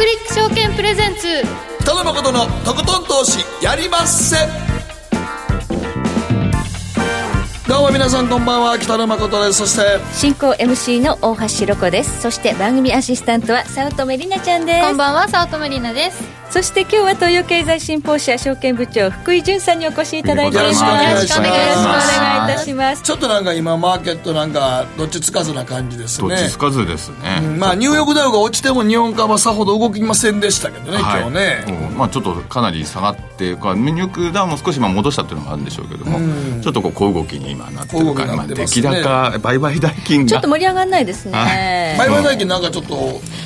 クリック証券プレゼンツ。北野誠のとことん投資やりまっせ。どうも皆さんこんばんは北野誠です。そして進行 MC の大橋ろ子です。そして番組アシスタントは早乙女里奈ちゃんです。こんばんは早乙女里奈ですそして今日は東洋経済新報社証券部長福井潤さんにお越しいただいておりますよろしくお願いします。よろしくお願いいたします。ちょっとなんか今マーケットなんかどっちつかずな感じですね。どっちつかずですね、うんまあニューヨークダウが落ちても日本株はさほど動きませんでしたけどね、はい。今日ね、うんまあ、ちょっとかなり下がってかニューヨークダウンも少しまあ戻したっていうのもあるんでしょうけども、ちょっとこう小動きに今なってるから、まあ、になってます出来ね高売買代金がちょっと盛り上がらないですね、は売買代金なんかちょっと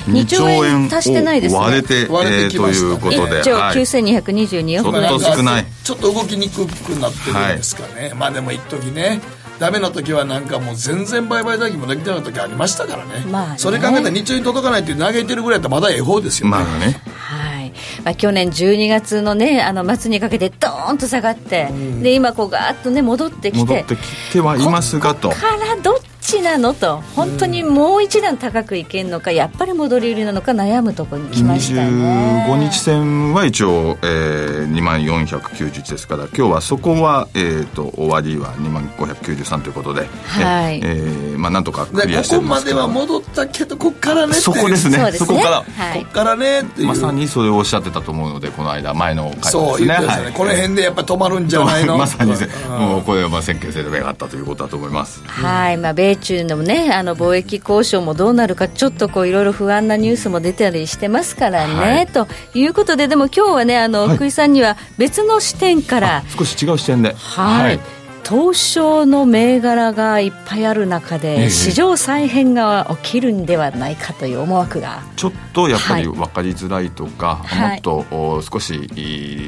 2兆円足してないですね。割れて割れてきとましたいうことで、1兆はい。9222億ちょっ円と少ない。ちょっと動きにくくなってるんですかね、まあでも一時ねダメな時はなんかもう全然売買代金もできてない時ありましたからね,、まあね。それ考えたら日中に届かないって嘆いてるぐらいだったらまだええ方ですよね、まあね。はい。まあ、去年12月のねあの末にかけてドーンと下がって、で今こうガーッとね戻ってきて戻ってきてはいますがと。ここからどっちなのと本当にもう一段高くいけるのかやっぱり戻り売りなのか悩むところに来ましたね25日線は一応、えー、2万491ですから今日はそこは、えー、と終わりは2万593ということで、はい。えーまあ、なんとかクリアしてでここまでは戻ったけどこっからねそこですね。そうですね。そこから。はい。こっからねまさにそれをおっしゃってたと思うのでこの間前の回ですね。そう言ってましたね、はいこの辺でやっぱ止まるんじゃないの？まさに、うんもうこれはまあ先見性で上がったということだと思います。はい、まあ、米中のね、あの貿易交渉もどうなるか、ちょっとこういろいろ不安なニュースも出たりしてますからね、はい。ということで、でも今日はね、あの、はい。福井さんには別の視点から、少し違う視点で。はい、東証の銘柄がいっぱいある中えで、え市場再編が起きるんではないかという思惑が。ちょっとやっぱりはい。分かりづらいとか、はい。もっとお少し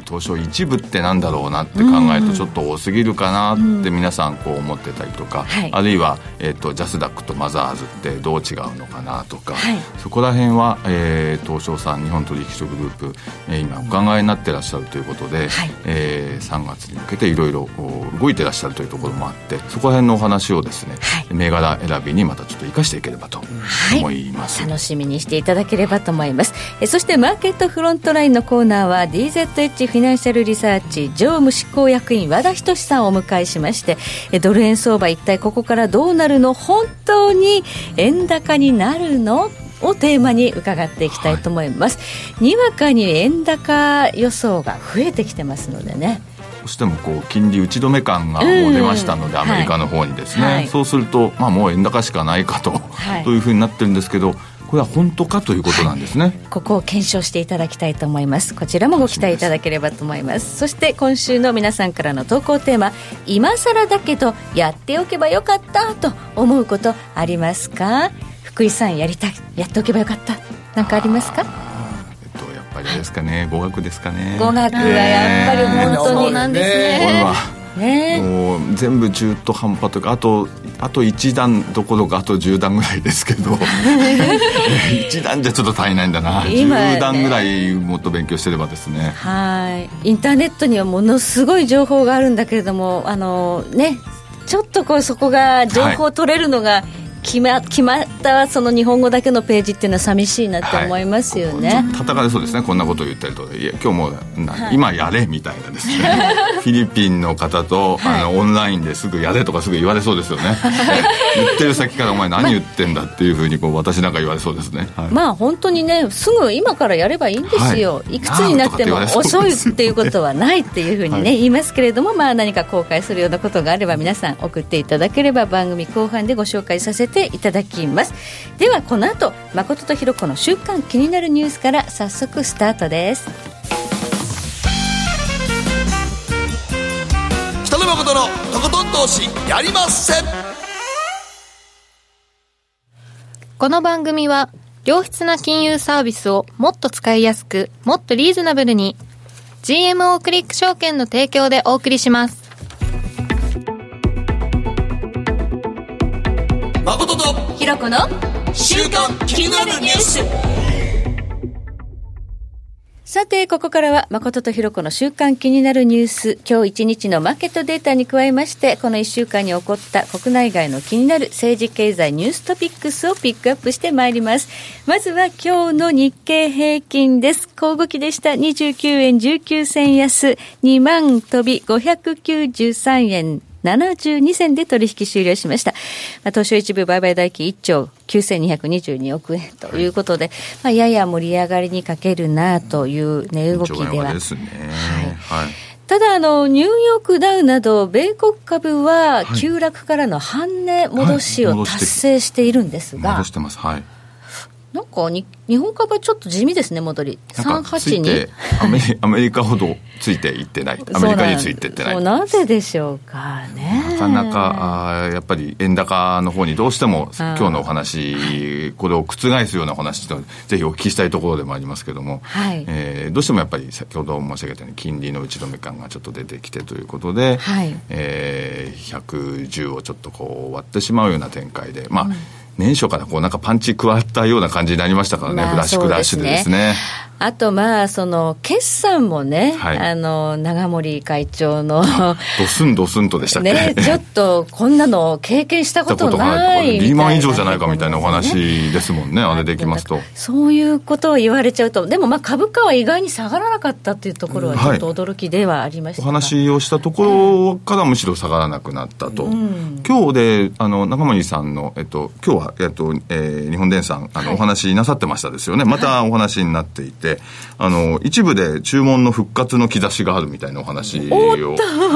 東証一部ってなんだろうなって考えるとちょっと多すぎるかなって皆さんこう思ってたりとか、はい。あるいは、えー、とジャスダックとマザーズってどう違うのかなとか、はい。そこら辺は、えー東証さん日本取引所グループ、えー今お考えになってらっしゃるということで、はい。えー3月に向けていろいろお動いてらっしゃるというところもあってそこら辺のお話をですね、はい。銘柄選びにまたちょっと生かしていければとはい。思います。楽しみにしていただければと思います。えそしてマーケットフロントラインのコーナーは DZH フィナンシャルリサーチ常務執行役員和田仁さんをお迎えしましてえドル円相場一体ここからどうなるの？本当に円高になるの？をテーマに伺っていきたいと思います、にわかに円高予想が増えてきてますのでね。どうしてもこう金利打ち止め感がもう出ましたので、うんアメリカの方にですね、はい。そうすると、まあ、もう円高しかないかと、はい。というふうになってるんですけどこれは本当かということなんですね、ここを検証していただきたいと思います。こちらもご期待いただければと思います。そして今週の皆さんからの投稿テーマ今更だけどやっておけばよかったと思うことありますか？福井さんやりたいやっておけばよかった。なんかありますか？ぱりですかね語学ですかね。語学はやっぱり本当に。そうなんですね。これはね。もう全部中途半端というかあとあと1段どころかあと10段ぐらいですけど。1段じゃちょっと足りないんだな、今ね。10段ぐらいもっと勉強してればですね。はい。インターネットにはものすごい情報があるんだけれどもあのねちょっとこうそこが情報を取れるのが決ま,、決まったその日本語だけのページっていうのは寂しいなって思いますよね、叩かれそうですね。こんなことを言ってるといや今日もな、今やれみたいなですね。フィリピンの方と、あのオンラインですぐやれとかすぐ言われそうですよね。言ってる先からお前何言ってんだっていうふうにこう私なんか言われそうですね、はい。まあ本当にねすぐ今からやればいいんですよ、はい。い、くつになっても遅いっていうことはないっていうふうにね、はい。言いますけれどもまあ何か後悔するようなことがあれば皆さん送っていただければ番組後半でご紹介させていただきます。ではこの後誠とひろ子の週刊気になるニュースから早速スタートです。北野誠のとことん投資やりまっせこの番組は良質な金融サービスをもっと使いやすくもっとリーズナブルに GMO クリック証券の提供でお送りします誠とひろ子の週刊気になるニュースささて、ここからは、誠とひろ子の週間気になるニュース、今日一日のマーケットデータに加えまして、この1週間に起こった国内外の気になる政治経済ニューストピックスをピックアップしてまいります。まずは今日の日経平均です。小動きでした。29円19銭安、2万飛び593円72銭で取引終了しました。まあ、東証一部売買代金1兆9222億円ということで、まあ、やや盛り上がりにかけるなという値動きでは。ですね。はい。はいただあの、ニューヨークダウなど、米国株は急落からの半値戻しを達成しているんですが、戻してます、はい。かに日本株はちょっと地味ですね、戻り。382アメリアメリカほどついていってない、アメリカについていってない。なぜでしょうかね。なかなかあやっぱり円高の方にどうしても今日のお話、これを覆すようなお話と、ぜひお聞きしたいところでもありますけれども、はい。えー、どうしてもやっぱり先ほど申し上げたように、金利の打ち止め感がちょっと出てきてということで、はい。えー、110をちょっとこう割ってしまうような展開で、まあ、うん年初からこうなんかパンチ加わったような感じになりましたからね、まあ、フラッシュクラッシュでですね。あと、まあ、その、決算もね、はい、あの、長森会長のドスンドスンとでしたっけ？ね、ちょっと、こんなの経験したことないリーマン以上じゃないかみたいなお話ですもんね、あれできますと。そういうことを言われちゃうと、でも、まあ、株価は意外に下がらなかったっていうところは、ちょっと驚きではありました、はい、お話をしたところからむしろ下がらなくなったと。うん、今日で、あの、長森さんの、えっと、今日は、えっと、えー、日本電産、あの、はい、お話なさってましたですよね。またお話になっていて、あの、一部で注文の復活の兆しがあるみたいなお話を、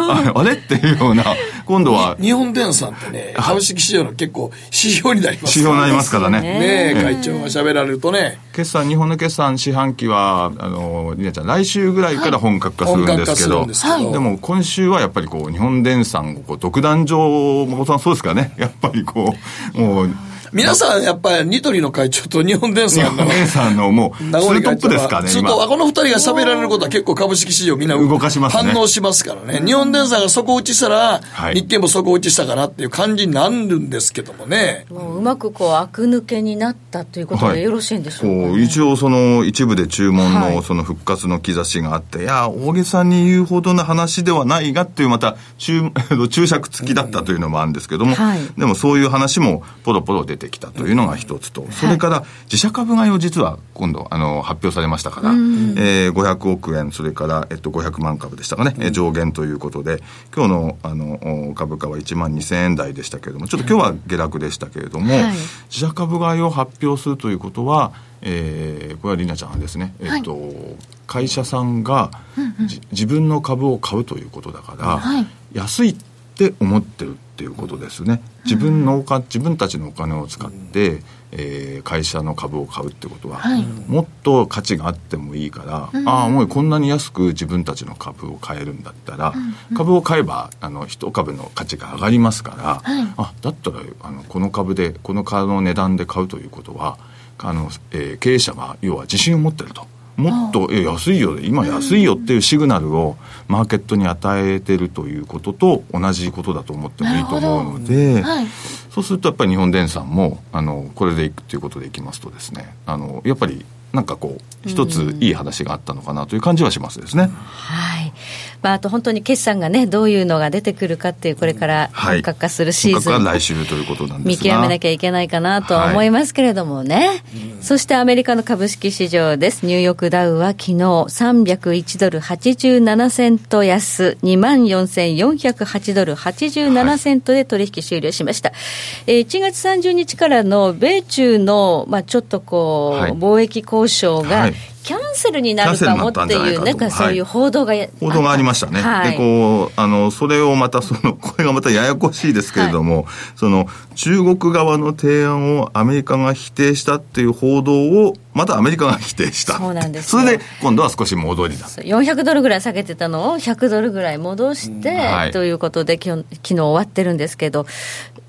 あ あれ？っていうような、今度は。日本電産ってね、株式市場の結構指標になります指標になりますからね。ねえ、会長が喋られるとね。決算、日本の決算四半期は、あの、りなちゃん、来週ぐらいから本格化するんですけど、はい、でも今週はやっぱりこう、日本電産をこう独壇場、誠さんそうですかね、やっぱりこう、もう、皆さん、やっぱりニトリの会長と日本電産の。日本電産のもう、ツートップですかね。ツートこの二人が喋られることは結構株式市場みんな動かします、ね、反応しますからね。日本電産が底打ちしたら、はい、日経も底打ちしたかなっていう感じになるんですけどもね。もううまくこう、悪抜けになったということでよろしいんでしょうか、ねはい、一応その一部で注文のその復活の兆しがあって、はい、いや、大げさに言うほどの話ではないがっていうまた注、注釈付きだったというのもあるんですけども、はい、でもそういう話もポロポロ出てきたというのが一つと、それから自社株買いを実は今度あの発表されましたから、えー、500億円、それから、えっと、500万株でしたかね、うん、上限ということで、今日のあの株価は1万2000円台でしたけれども、ちょっと今日は下落でしたけれども、はい、自社株買いを発表するということは、えー、これはりなちゃんですね、えっと、はい、会社さんが、うんうん、自分の株を買うということだから、はい、安いって思ってる。っていうことですね。自分のおか自分たちのお金を使って、えー、会社の株を買うってことは、はい、もっと価値があってもいいから、うん、ああもうこんなに安く自分たちの株を買えるんだったら、うん、株を買えばあの一株の価値が上がりますから、はい、あだったらあのこの株でこの株の値段で買うということはあの、えー、経営者が要は自信を持ってると。もっとえ安いよ今安いよっていうシグナルをマーケットに与えてるということと同じことだと思ってもいいと思うので、はい、そうするとやっぱり日本電産もあのこれでいくということでいきますとですねあのやっぱりなんかこう一ついい話があったのかなという感じはしますですね。はいまあ、あと本当に決算がね、どういうのが出てくるかっていう、これから本格化するシーズン、はい、来週ということなんです見極めなきゃいけないかなと思いますけれどもね、はい、そしてアメリカの株式市場です。ニューヨークダウは昨日301ドル87セント安、24,408ドル87セントで取引終了しました。はい、えー、1月30日からの米中の、まあ、ちょっとこう、はい、貿易交渉が、キャンセルになるかもっていう、なんかそういう報道が、はい、報道がありましたね。はい、で、こう、あの、それをまた、その、これがまたややこしいですけれども、はい、その、中国側の提案をアメリカが否定したっていう報道を、またアメリカが否定した。そうなんですそれで、今度は少し戻りだ。400ドルぐらい下げてたのを100ドルぐらい戻して、うん、ということで、昨日昨日終わってるんですけど、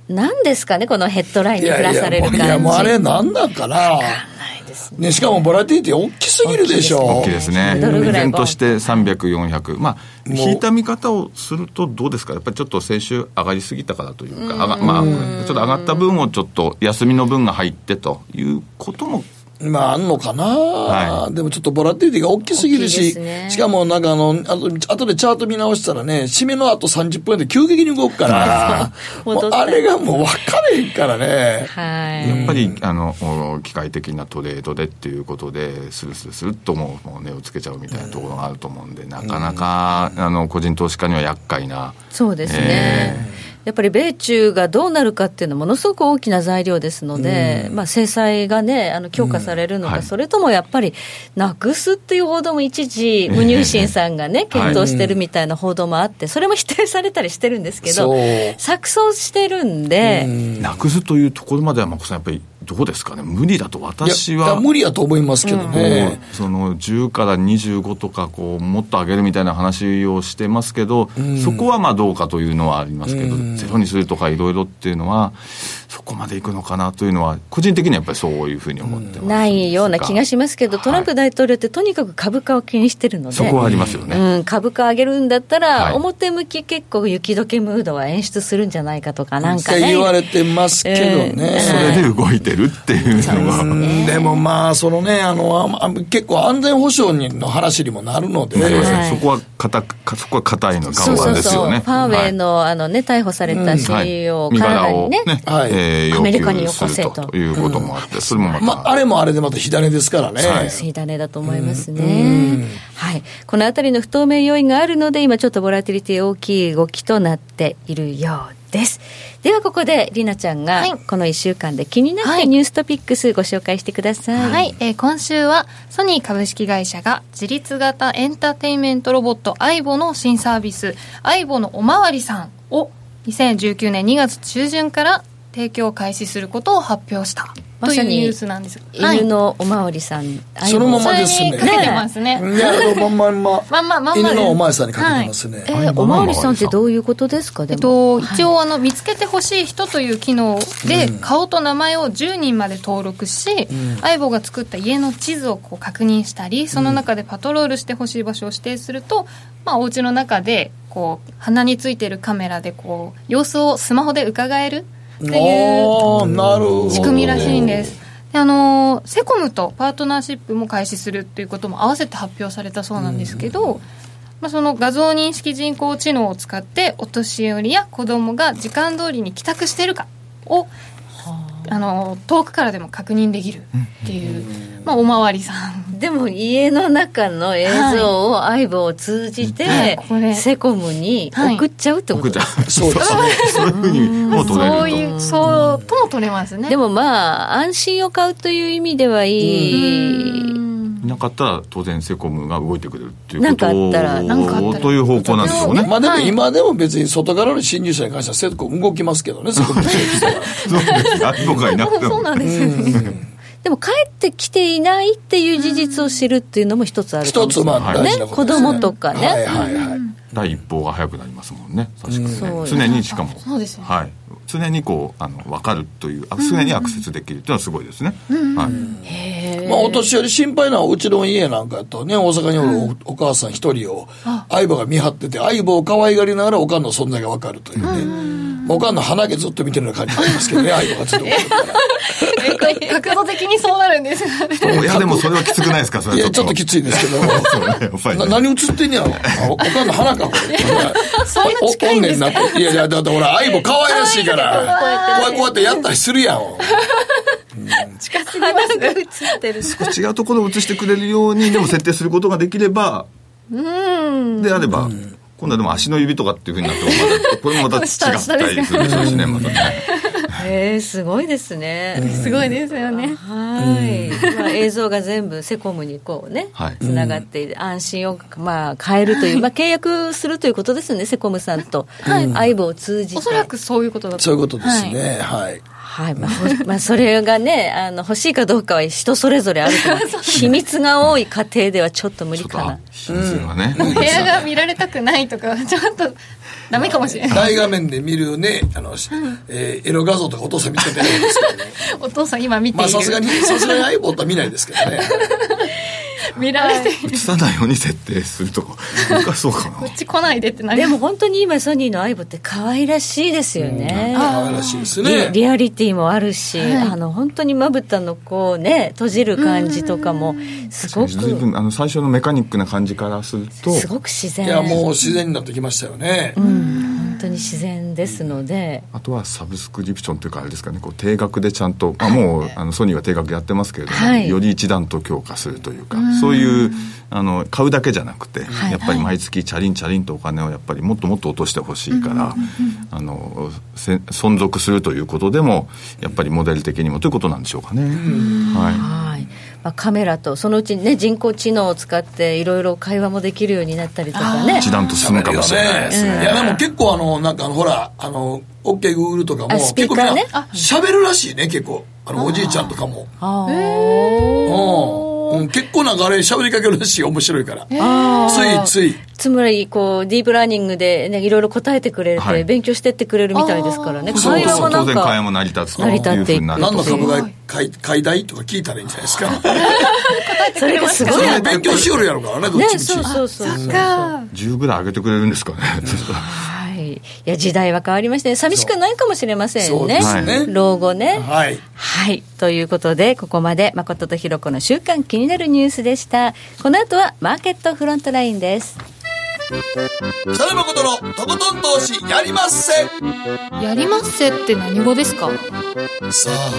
何ですかね、このヘッドラインにプラされる感じ。いやいや、もうあれなんだかな。ね、しかもボラティティ大きすぎるでしょ大きいですね。依然として300、400。まあ、引いた見方をするとどうですかやっぱりちょっと先週上がりすぎたからというか、まあ、ちょっと上がった分をちょっと休みの分が入ってということもまあ、あんのかな、はい、でもちょっとボラティリティが大きすぎるし、ね、しかもなんかあの、あと、後でチャート見直したらね、締めの後30分で急激に動くから、あれがもう分かれへんからね。はい、やっぱり、あの、機械的なトレードでっていうことで、スルスルスルっともう、もう値をつけちゃうみたいなところがあると思うんで、うん、なかなか、あの、個人投資家には厄介な。そうですね。えーやっぱり米中がどうなるかっていうのはものすごく大きな材料ですので、うん、まあ、制裁がね、あの強化されるのか、うん。はい、それともやっぱりなくすっていう報道も一時、ムニューシンさんがね、検討してるみたいな報道もあって、それも否定されたりしてるんですけど、錯綜してるんで、なくすというところまでは、まこさん、やっぱりどうですかね、無理だと私は。無理やと思いますけどね。うん、その10から25とかこう、もっと上げるみたいな話をしてますけど、うん、そこはまあどうかというのはありますけど、うん、ゼロにするとかいろいろっていうのは、そこまでいくのかなというのは、個人的にはやっぱりそういうふうに思ってます、ないような気がしますけど、トランプ大統領ってとにかく株価を気にしてるので、そこはありますよね、うん、株価上げるんだったら、表向き結構雪解けムードは演出するんじゃないかとか、なんかね。言われてますけどね、えー、それで動いてるっていうのは。でもまあ、そのね、あのあ結構安全保障の話にもなるので、はい、そこは硬そこは硬いの看板ですよね。ファーウェイのはい、あのね、逮捕された CEO を体にね、ねはい、えー、アメリカによこせと。いうこともあって、それもまた、まあ、あれもあれでまた火種ですからね。そうです、火種だと思いますね。はい。このあたりの不透明要因があるので、今ちょっとボラティリティ大きい動きとなっているようです。ではここでりなちゃんがこの1週間で気になったニューストピックスご紹介してください。はい、はい、えー、今週はソニー株式会社が自立型エンターテインメントロボットアイボの新サービスアイボのおまわりさんを2019年2月中旬から提供開始することを発表した。というニュースなんです犬のおまわりさん、そのままですね。かけてますね。いやまんまんま。まんままんま。犬のおまわりさんにかけてますね、えおまわりさんってどういうことですか？えっと、一応あの見つけてほしい人という機能で、顔と名前を10人まで登録し、相棒が作った家の地図をこう確認したりその中でパトロールしてほしい場所を指定すると、まあ、お家の中でこう鼻についてるカメラでこう様子をスマホで伺えるっていう。仕組みらしいんです。であのセコムとパートナーシップも開始するっていうことも合わせて発表されたそうなんですけど、まあ、その画像認識人工知能を使ってお年寄りや子供が時間通りに帰宅しているかをあの遠くからでも確認できるっていう、まあ、おまわりさん。でも家の中の映像を相棒を通じて、はい、セコムに送っちゃうってこと、はい、そうですね。そういうふうにも取れるそういうそうとも取れますね。でもまあ安心を買うという意味ではいい。いなかったら当然セコムが動いてくれるっていうことなんかあったらなんかあったらという方向なんでしょうねまあでも今でも別に外からの侵入者に関してはセコム動きますけどねセコムそうです。僕がいなくてもそうなんです。よねでも帰ってきていないっていう事実を知るっていうのも一つあるかもしれない、ね、一つまあ子供とかね、はいはいはい、第一報が早くなりますもんね確かにね、常にしかも。そうですね、はい常にこうあの分かるという常にアクセスできるっていうのはすごいですね、はい、まあ、お年寄り心配なうちの家なんかやとね大阪におるお,、母さん一人を相棒が見張ってて相棒を可愛がりながらおかんの存在が分かるというね、おかんの鼻毛ずっと見てるような感じになりますけどね、愛がずっと 角度的にそうなるんですいや、でもそれはきつくないですか、それいや、ちょっときついんですけど。ね、何映ってんねやろ。おかんの鼻か、これ。そんな近いんですか？いやいや、だってほら、愛も可愛らしいから、こうやってやったりするやん。近すぎます映ってる。少し違うところを映してくれるように、でも設定することができれば、であれば、今度はでも足の指とかっていうふうになってもまたこれもまた違ったりするでしょうしねまたね。へえすごいですね。すごいですよね。はい。まあ映像が全部セコムにこうね、つながって安心をまあ変えるというまあ契約するということですねセコムさんと、はい、相棒を通じて。おそらくそういうことだと。そういうことですね。はい。はい、まあ、まあ、それがね、あの、欲しいかどうかは人それぞれあると思う。秘密が多い家庭ではちょっと無理かな。秘密。部屋が見られたくないとか、ちょっと、ダメかもしれない。大画面で見るね、あの、えー、エロ画像とかお父さん見つけてないんですけどね。お父さん今見ている。まあ、さすがに、さすがに iPod は見ないですけどね。見られて映さないように設定するとか。難しそうかな。こっち来ないでってなりでも本当に今ソニーの相棒って可愛らしいですよね、可愛らしいですね。リアリティもあるし、はい、あの本当にまぶたのこうね閉じる感じとかもすごくあの最初のメカニックな感じからすると。すごく自然。いやもう自然になってきましたよね、うん当に自然ですので、あとはサブスクリプションというかあれですかねこう定額でちゃんと、まあ、もうあのソニーは定額やってますけれども、はい、より一段と強化するというかそういうあの買うだけじゃなくて、はい、やっぱり毎月チャリンチャリンとお金をやっぱりもっともっと落としてほしいから、あの存続するということでもやっぱりモデル的にもということなんでしょうかね。はいまあ、カメラとそのうちね人工知能を使っていろいろ会話もできるようになったりとかね。一段と進むかもしれないですね、いやでも結構あのなんかほらあの OKGoogle とかも結構みんな喋るらしいね結構。あのおじいちゃんとかも。ああうん、結構なんかあれ喋りかけるらしい面白いから。ついつい。つまりこうディープラーニングで、ね、いろいろ答えてくれて、はい、勉強してってくれるみたいですからね。会話もなんか当然会話も成り立つ成り立っていく何の株買い買いたいとか聞いたらいいんじゃないですか？それがすごい勉強しよるやろからねどっちみち、ね、そうそうそうそう。10ぐらい上げてくれるんですかねいや時代は変わりまして、ね、寂しくないかもしれませんね。ね。老後ね。はい、はい、ということでここまで誠とひろ子の週刊気になるニュースでした。この後はマーケットフロントラインです。北野誠のとことん投資やりまっせ。やりまっせって何語ですか？さあ。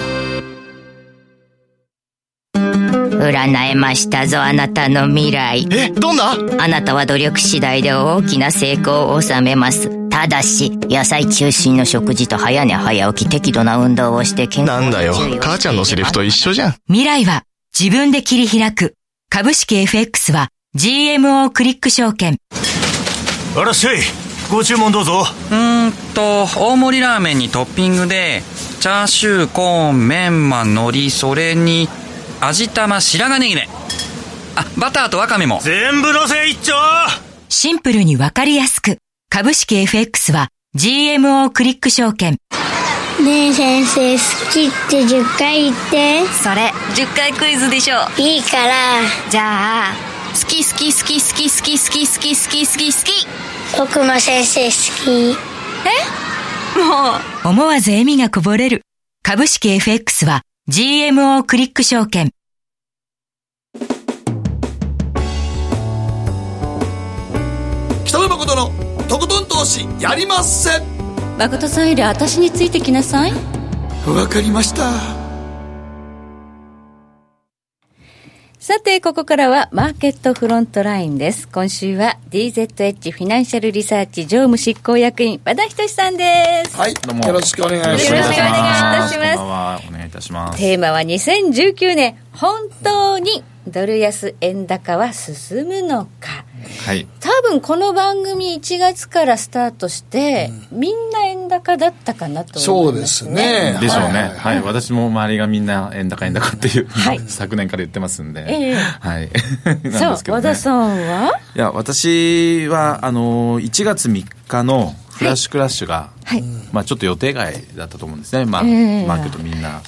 占えましたぞ、あなたの未来。え、どんな？あなたは努力次第で大きな成功を収めます。ただし、野菜中心の食事と早寝早起き適度な運動をして健康なんだよ、母ちゃんのセリフと一緒じゃん。未来は自分で切り開く。株式 FX は GMO クリック証券。あらっしゃい。ご注文どうぞ。うーんと、大盛りラーメンにトッピングで、チャーシュー、コーン、メンマ、海苔、それに、味玉、白髪ネギね。あ、バターとワカメも。全部のせ一丁シンプルにわかりやすく。株式 FX は GMO クリック証券。ねえ先生、好きって10回言って。それ、10回クイズでしょ。いいから。じゃあ、好き好き好き好き好き好き好き好き好き好き。僕も先生好き。え？もう。思わず笑みがこぼれる。株式 FX は GMO クリック証券。北野誠のとことん投資やりまっせ誠さんより私についてきなさいわかりましたさて、ここからはマーケットフロントラインです。今週は DZH フィナンシャルリサーチ常務執行役員和田仁さんです。はい、どうもよろしくお願いします。よろしくお願いいたします。お願いいたします。テーマは2019年、本当にドル安円高は進むのか。はい、多分この番組1月からスタートして、うん、みんな円高だったかなと、ね、そうですね。でしょうね、はい、はい、私も周りがみんな円高円高っていう、はい、昨年から言ってますんで、えー、はい。なんですけど、ね、和田さんはいや私はあの1月3日のフラッシュクラッシュが、はい、まあ、ちょっと予定外だったと思うんですね、まあ、えー、マーケットみんな。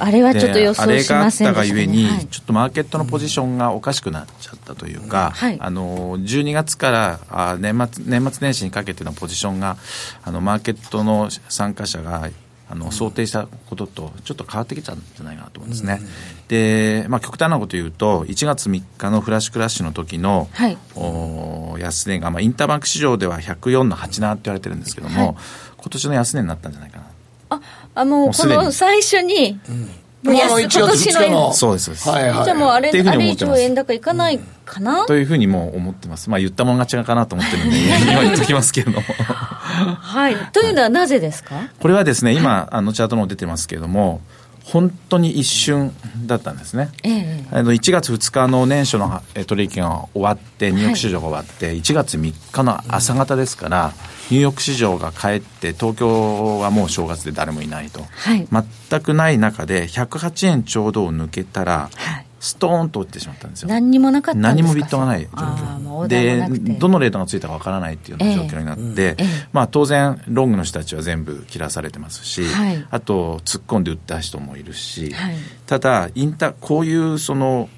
あれはちょっと予想しませんでした、ね、あれがあったがゆえに、はい、ちょっとマーケットのポジションがおかしくなっちゃったというか、はい、あの12月からあ年末年末年始にかけてのポジションがあのマーケットの参加者があの想定したこととちょっと変わってきちゃうんじゃないかなと思うんですね。で、まあ、極端なこと言うと1月3日のフラッシュクラッシュの時の、はい、お安値が、まあ、インターバンク市場では104の87って言われてるんですけども、はい、今年の安値になったんじゃないかな。ああもうこの最初に、うんもうあの1月2日の。そうです、そうです。はいはい、じゃあもうあれ、あれ以上円高いかないかな、というふうにも思ってます。まあ言ったもん勝ちがかなと思ってるんで、今言っときますけれど。も。はい。というのはなぜですか？これはですね、今、あのチャートも出てますけれども、本当に一瞬だったんですね、ええ、あの1月2日の年初の取引が終わってニューヨーク市場が終わって、はい、1月3日の朝方ですから、ニューヨーク市場が帰って東京はもう正月で誰もいないと、はい、全くない中で108円ちょうどを抜けたら、はいストーンと落ちてしまったんですよ。何にもなかった何もビットがない状況。で、どのレートがついたかわからないっていうような状況になって、えー、まあ当然、ロングの人たちは全部切らされてますし、はい、あと突っ込んで売った人もいるし、はい、ただ、インタ、こういうその、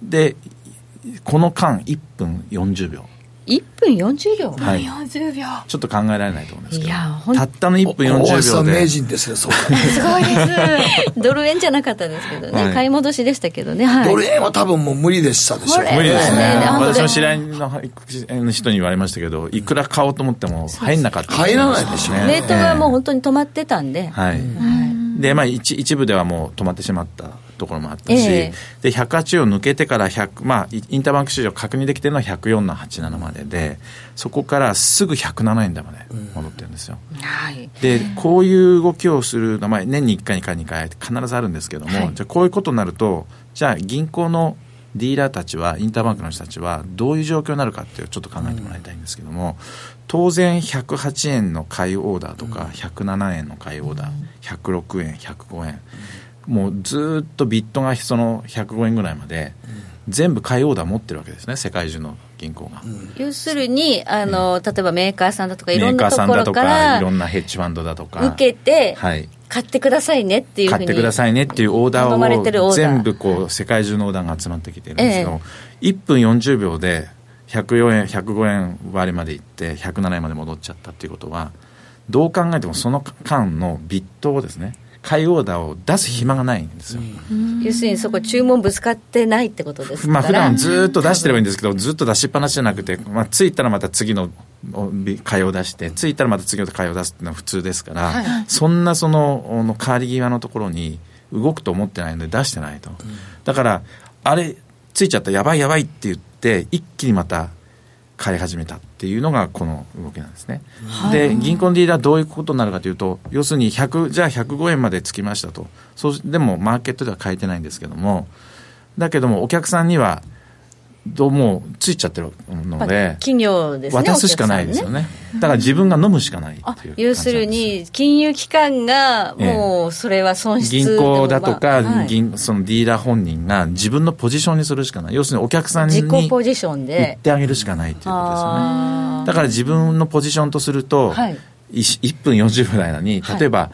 で、この間1分40秒1分40秒、はい、40秒ちょっと考えられないと思うんですけど。たったの1分40秒で。名人ですねそう。すごいです。ドル円じゃなかったですけどね、はい、買い戻しでしたけどね、はい、ドル円は多分もう無理でしたでしょう、ね、無理ですね。私の知り合いの人に言われましたけどいくら買おうと思っても入んなかった。入らないでしょうね。レートがもう本当に止まってたんで。はい、でまあ一一部ではもう止まってしまったところもあったし、えー、で108を抜けてから100、まあ、インターバンク市場確認できてるのは104の87まででそこからすぐ107円台まで戻ってるんですよ、うん。はい、でこういう動きをするのは、まあ、年に1回2回2回必ずあるんですけども、はい、じゃあこういうことになるとじゃあ銀行のディーラーたちはインターバンクの人たちはどういう状況になるかっていうちょっと考えてもらいたいんですけども、当然108円の買いオーダーとか107円の買いオーダー106円105円もうずっとビットがその105円ぐらいまで、全部買いオーダー持ってるわけですね世界中の銀行が、うん、要するにあの、例えばメーカーさんだとかいろんなところからいろんなヘッジファンドだとか受けて、はい、買ってくださいねっていう買ってくださいねっていうオーダー。を全部こう世界中のオーダーが集まってきてるんですけど、ええ、1分40秒で104円105円割までいって107円まで戻っちゃったっていうことはどう考えてもその間のビットをですね買いオーダーを出す暇がないんですよ、要するにそこ注文ぶつかってないってことですかまあ普段ずっと出してればいいんですけどずっと出しっぱなしじゃなくて、まあ、着いたらまた次の買いを出して着いたらまた次の買いを出すっていうのは普通ですから、はい、そんなそのの変わり際のところに動くと思ってないので出してないと、だからあれついちゃったやばいやばいって言って一気にまた買い始めたっていうのがこの動きなんですね。で銀行のリーダーどういうことになるかというと要するに100じゃあ105円までつきましたと。そうでもマーケットでは変えてないんですけども。だけどもお客さんにはどうもついちゃってるので、企業ですね、渡すしかないですよね、ね。だから自分が飲むしかないっていう要するに、金融機関がもうそれは損失、ええ、銀行だとか、まあ、銀そのディーラー本人が自分のポジションにするしかない、要するにお客さんに自己ポジションで。売ってあげるしかないっていうことですよね。だから自分のポジションとすると、はい、1, 分40分の間に、例えば、はい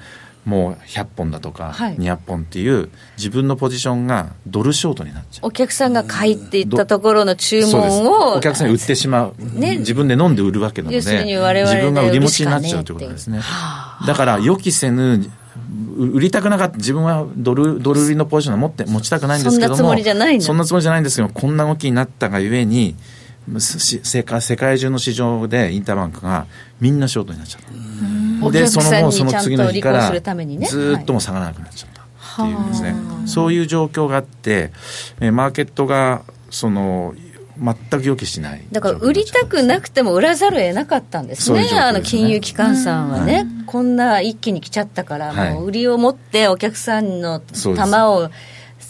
もう100本だとか200本っていう自分のポジションがドルショートになっちゃう。お客さんが買いって言ったところの注文をお客さんに売ってしまう、ね、自分で飲んで売るわけなので自分が売り持ちになっちゃうということですね。だから予期せぬ売りたくなかった自分はドルドル売りのポジションを持って持ちたくないんですけどもそんなつもりじゃないそんなつもりじゃないんですけどこんな動きになったがゆえに世界世界中の市場でインターバンクがみんなショートになっちゃった。でそのもうその次の日からずっとも下がらなくなっちゃったっていうですね、はい、そういう状況があってマーケットがその全く予期しないだから売りたくなくても売らざるを得なかったんですね、ううすね。あの金融機関さんはね、こんな一気に来ちゃったから、もう売りを持ってお客さんの玉を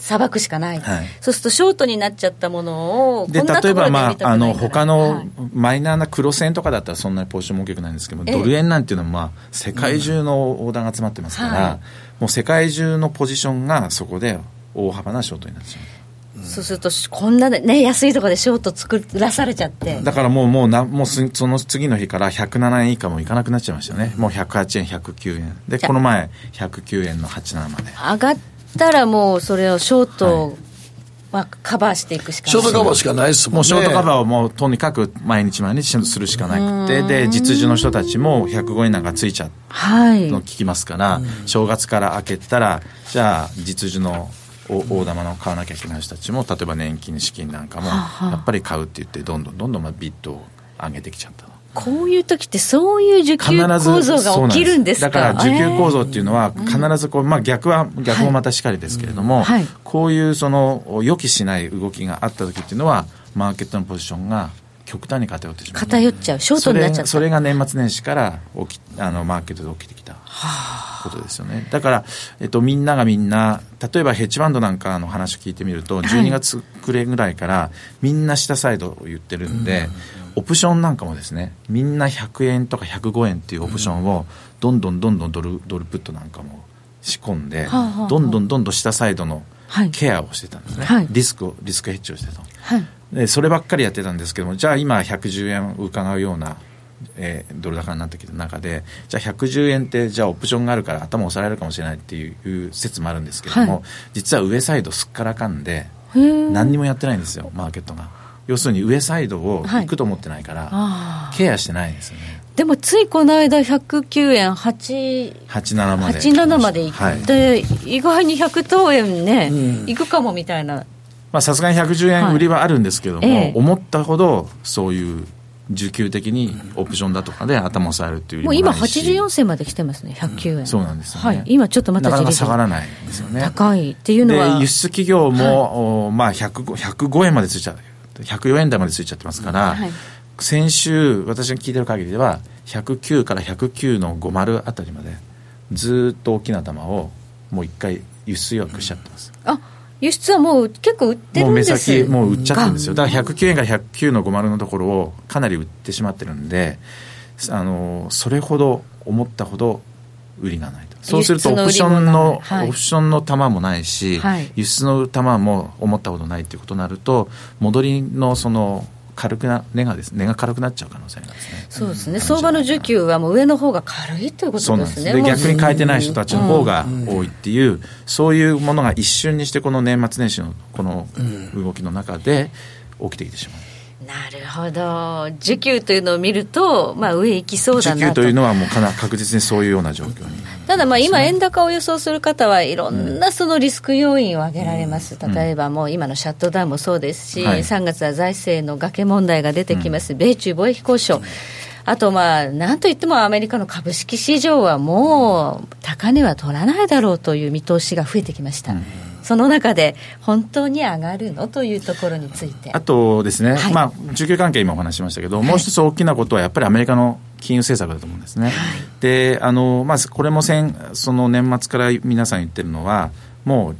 さばくしかない、はい、そうするとショートになっちゃったものをで例えば、まあ、あの他のマイナーな黒線とかだったらそんなにポジションも大きくないんですけど、ドル円なんていうのは、まあ、世界中のオーダーが集まってますから、うんはい、もう世界中のポジションがそこで大幅なショートになってしまう。そうすると、こんなね、安いところでショート作らされちゃって。だからもう、もうな、もうその次の日から107円以下もいかなくなっちゃいましたね。もう108円、109円。で、この前、109円の87まで。上がったらもうそれをショート、まあ、カバーしていくしかない。ショートカバーしかないですもんね。もうショートカバーをもうとにかく毎日毎日するしかなくてで実需の人たちも105円なんかついちゃうの聞きますから、はい、正月から明けたらじゃあ実需の大玉の買わなきゃいけない人たちも例えば年金資金なんかもやっぱり買うって言ってどんどんどんどんビットを上げてきちゃったこういう時ってそういう需給構造が起きるんですだから需給構造っていうのは必ずこう、まあ、逆は逆もまたしかりですけれども、はい、こういうその予期しない動きがあった時っていうのはマーケットのポジションが極端に偏ってしまう。偏っちゃう。ショートになっちゃうそれが年末年始から起きあのマーケットで起きてきたことですよね。だから、えっと、みんながみんな例えばヘッジファンドなんかの話を聞いてみると12月くれぐらいからみんな下サイドを言ってるんで、オプションなんかもですねみんな100円とか105円っていうオプションをどんどんどんどんドルドルプットなんかも仕込んで、どんどんどんどん下サイドのケアをしてたんですね、はい、リスクをリスクヘッジをしてた、はい、でそればっかりやってたんですけどもじゃあ今110円を伺うようなえー、ドル高になってきた中でじゃあ110円ってじゃあオプションがあるから頭押されるかもしれないっていう説もあるんですけれども、はい、実は上サイドすっからかんで何にもやってないんですよマーケットが。要するに上サイドを行くと思ってないから、はい、ケアしてないんですよね。でもついこの間109円8 87まで87まで行って、はい、意外に100等円ね、うん、行くかもみたいな。さすがに110円売りはあるんですけども、はい思ったほどそういう需給的にオプションだとかで頭を押さえるっていうもう今84銭まで来てますね109円、うん、そうなんですよ、ね、はい、今ちょっとまたなかなか下がらないんですよね。高いっていうのは。輸出企業も、はい、まあ105 105円までついちゃう104円台までついちゃってますから、はい、先週私が聞いてる限りでは109から109の50あたりまでずっと大きな玉をもう一回輸出予約しちゃってます、あ輸出はもう結構売ってるんですもう目先もう売っちゃってるんですよ。だから109円から109の50のところをかなり売ってしまってるんであのそれほど思ったほど売りがない。とそうするとオプションの、はい、オプションの玉もないし、はい、輸出の玉も思ったほどないっていうことになると戻りのその軽くな値がです値が軽くなっちゃう可能性がね。そうですね、相場の需給はもう上の方が軽いということですね。で逆に変えてない人たちの方が多いっていう、うん、そういうものが一瞬にしてこの年末年始のこの動きの中で起きてきてしまう。なるほど、需給というのを見ると、まあ、上行きそうだなと。需給というのはもうかな確実にそういうような状況に、ただ、まあ、今、円高を予想する方はいろんなそのリスク要因を挙げられます、うん、例えばもう今のシャットダウンもそうですし、はい、3月は財政の崖問題が出てきます、うん、米中貿易交渉。あと、まあ、なんといってもアメリカの株式市場はもう高値は取らないだろうという見通しが増えてきました。うんその中で本当に上がるのというところについて。あとですね、はい、まあ、需給関係今お話しましたけど、はい、もう一つ大きなことはやっぱりアメリカの金融政策だと思うんですね。はい、であのまずこれも先その年末から皆さん言ってるのはもう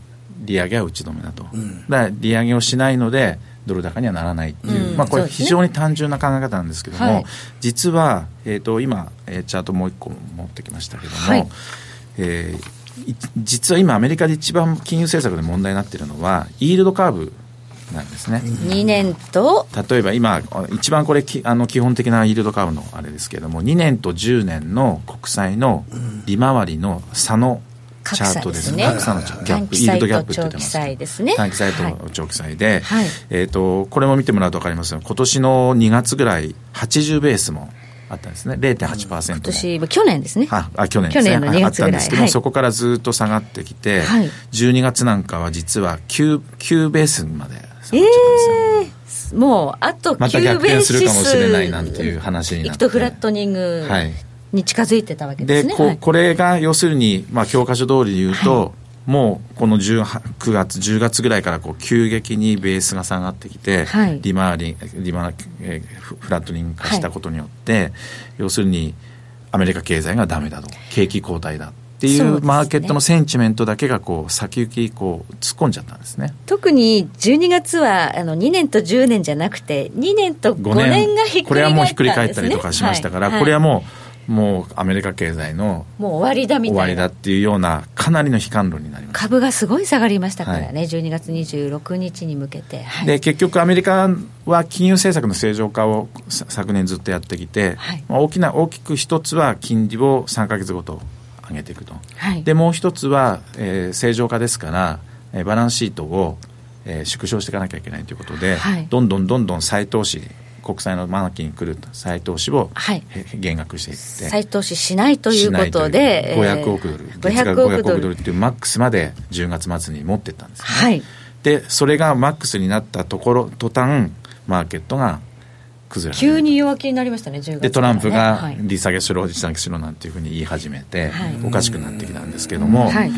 利上げは打ち止めだと、うん、だ利上げをしないのでドル高にはならないっていう、うん、まあ、これ非常に単純な考え方なんですけども、ね、実は、えーと、今、えー、チャートもう一個持ってきましたけども、はい、えー実は今アメリカで一番金融政策で問題になっているのはイールドカーブなんですね。2年と？例えば今一番これあの基本的なイールドカーブのあれですけれども2年と10年の国債の利回りの差のチャートですね。格差のギャップ、イールドギャップって言ってます。短期債ね。短期債と長期債で、はい、えっ、ー、と、これも見てもらうと分かりますが、今年の2月ぐらい、80ベースもあったんですね、0.8%、うん、今年、去年ですね。ああ去年ですね。去年の2月ぐらい。あったんですけど、はい、そこからずっと下がってきて、はい、12月なんかは実は 9, 9ベースまで下がっちゃったんですよ。えー、もうあとまた逆転するかもしれないなんていう話になって。とフラットニングに近づいてたわけですね。で、ここれが要するに、まあ、教科書通りで言うと、はいもうこの9月、10月ぐらいからこう急激にベースが下がってきて、はい、利回り、利回り、えー、フラットニング化したことによって、はい、要するにアメリカ経済がダメだと、景気後退だっていうマーケットのセンチメントだけがこう先行きこう突っ込んじゃったんですね。特に12月はあの2年と10年じゃなくて2年と5年がひっくり返ったこれはもうひっくり返ったりとかしましたから、はい、これはもうもうアメリカ経済のもう終わりだみたいな。終わりだっていうようなかなりの悲観論になります。株がすごい下がりましたからね、はい、12月26日に向けて、はい、で結局アメリカは金融政策の正常化を昨年ずっとやってきて、はい、まあ、大きな大きく一つは金利を3か月ごと上げていくと、はい、でもう一つは、えー、正常化ですから、えー、バランスシートを、えー、縮小していかなきゃいけないということで、どんどんどんどん再投資国債の満期に来る再投資を、はい、減額していって再投資しないということで500億ドル、月額500億ドル。っていうマックスまで10月末に持ってったんです、ね、はい、でそれがマックスになったところ途端マーケットが崩れ急に弱気になりましたね、10月、ね、でトランプが利下げしろ、利下げしろなんていうふうに言い始めて、はい、おかしくなってきたんですけども、はい、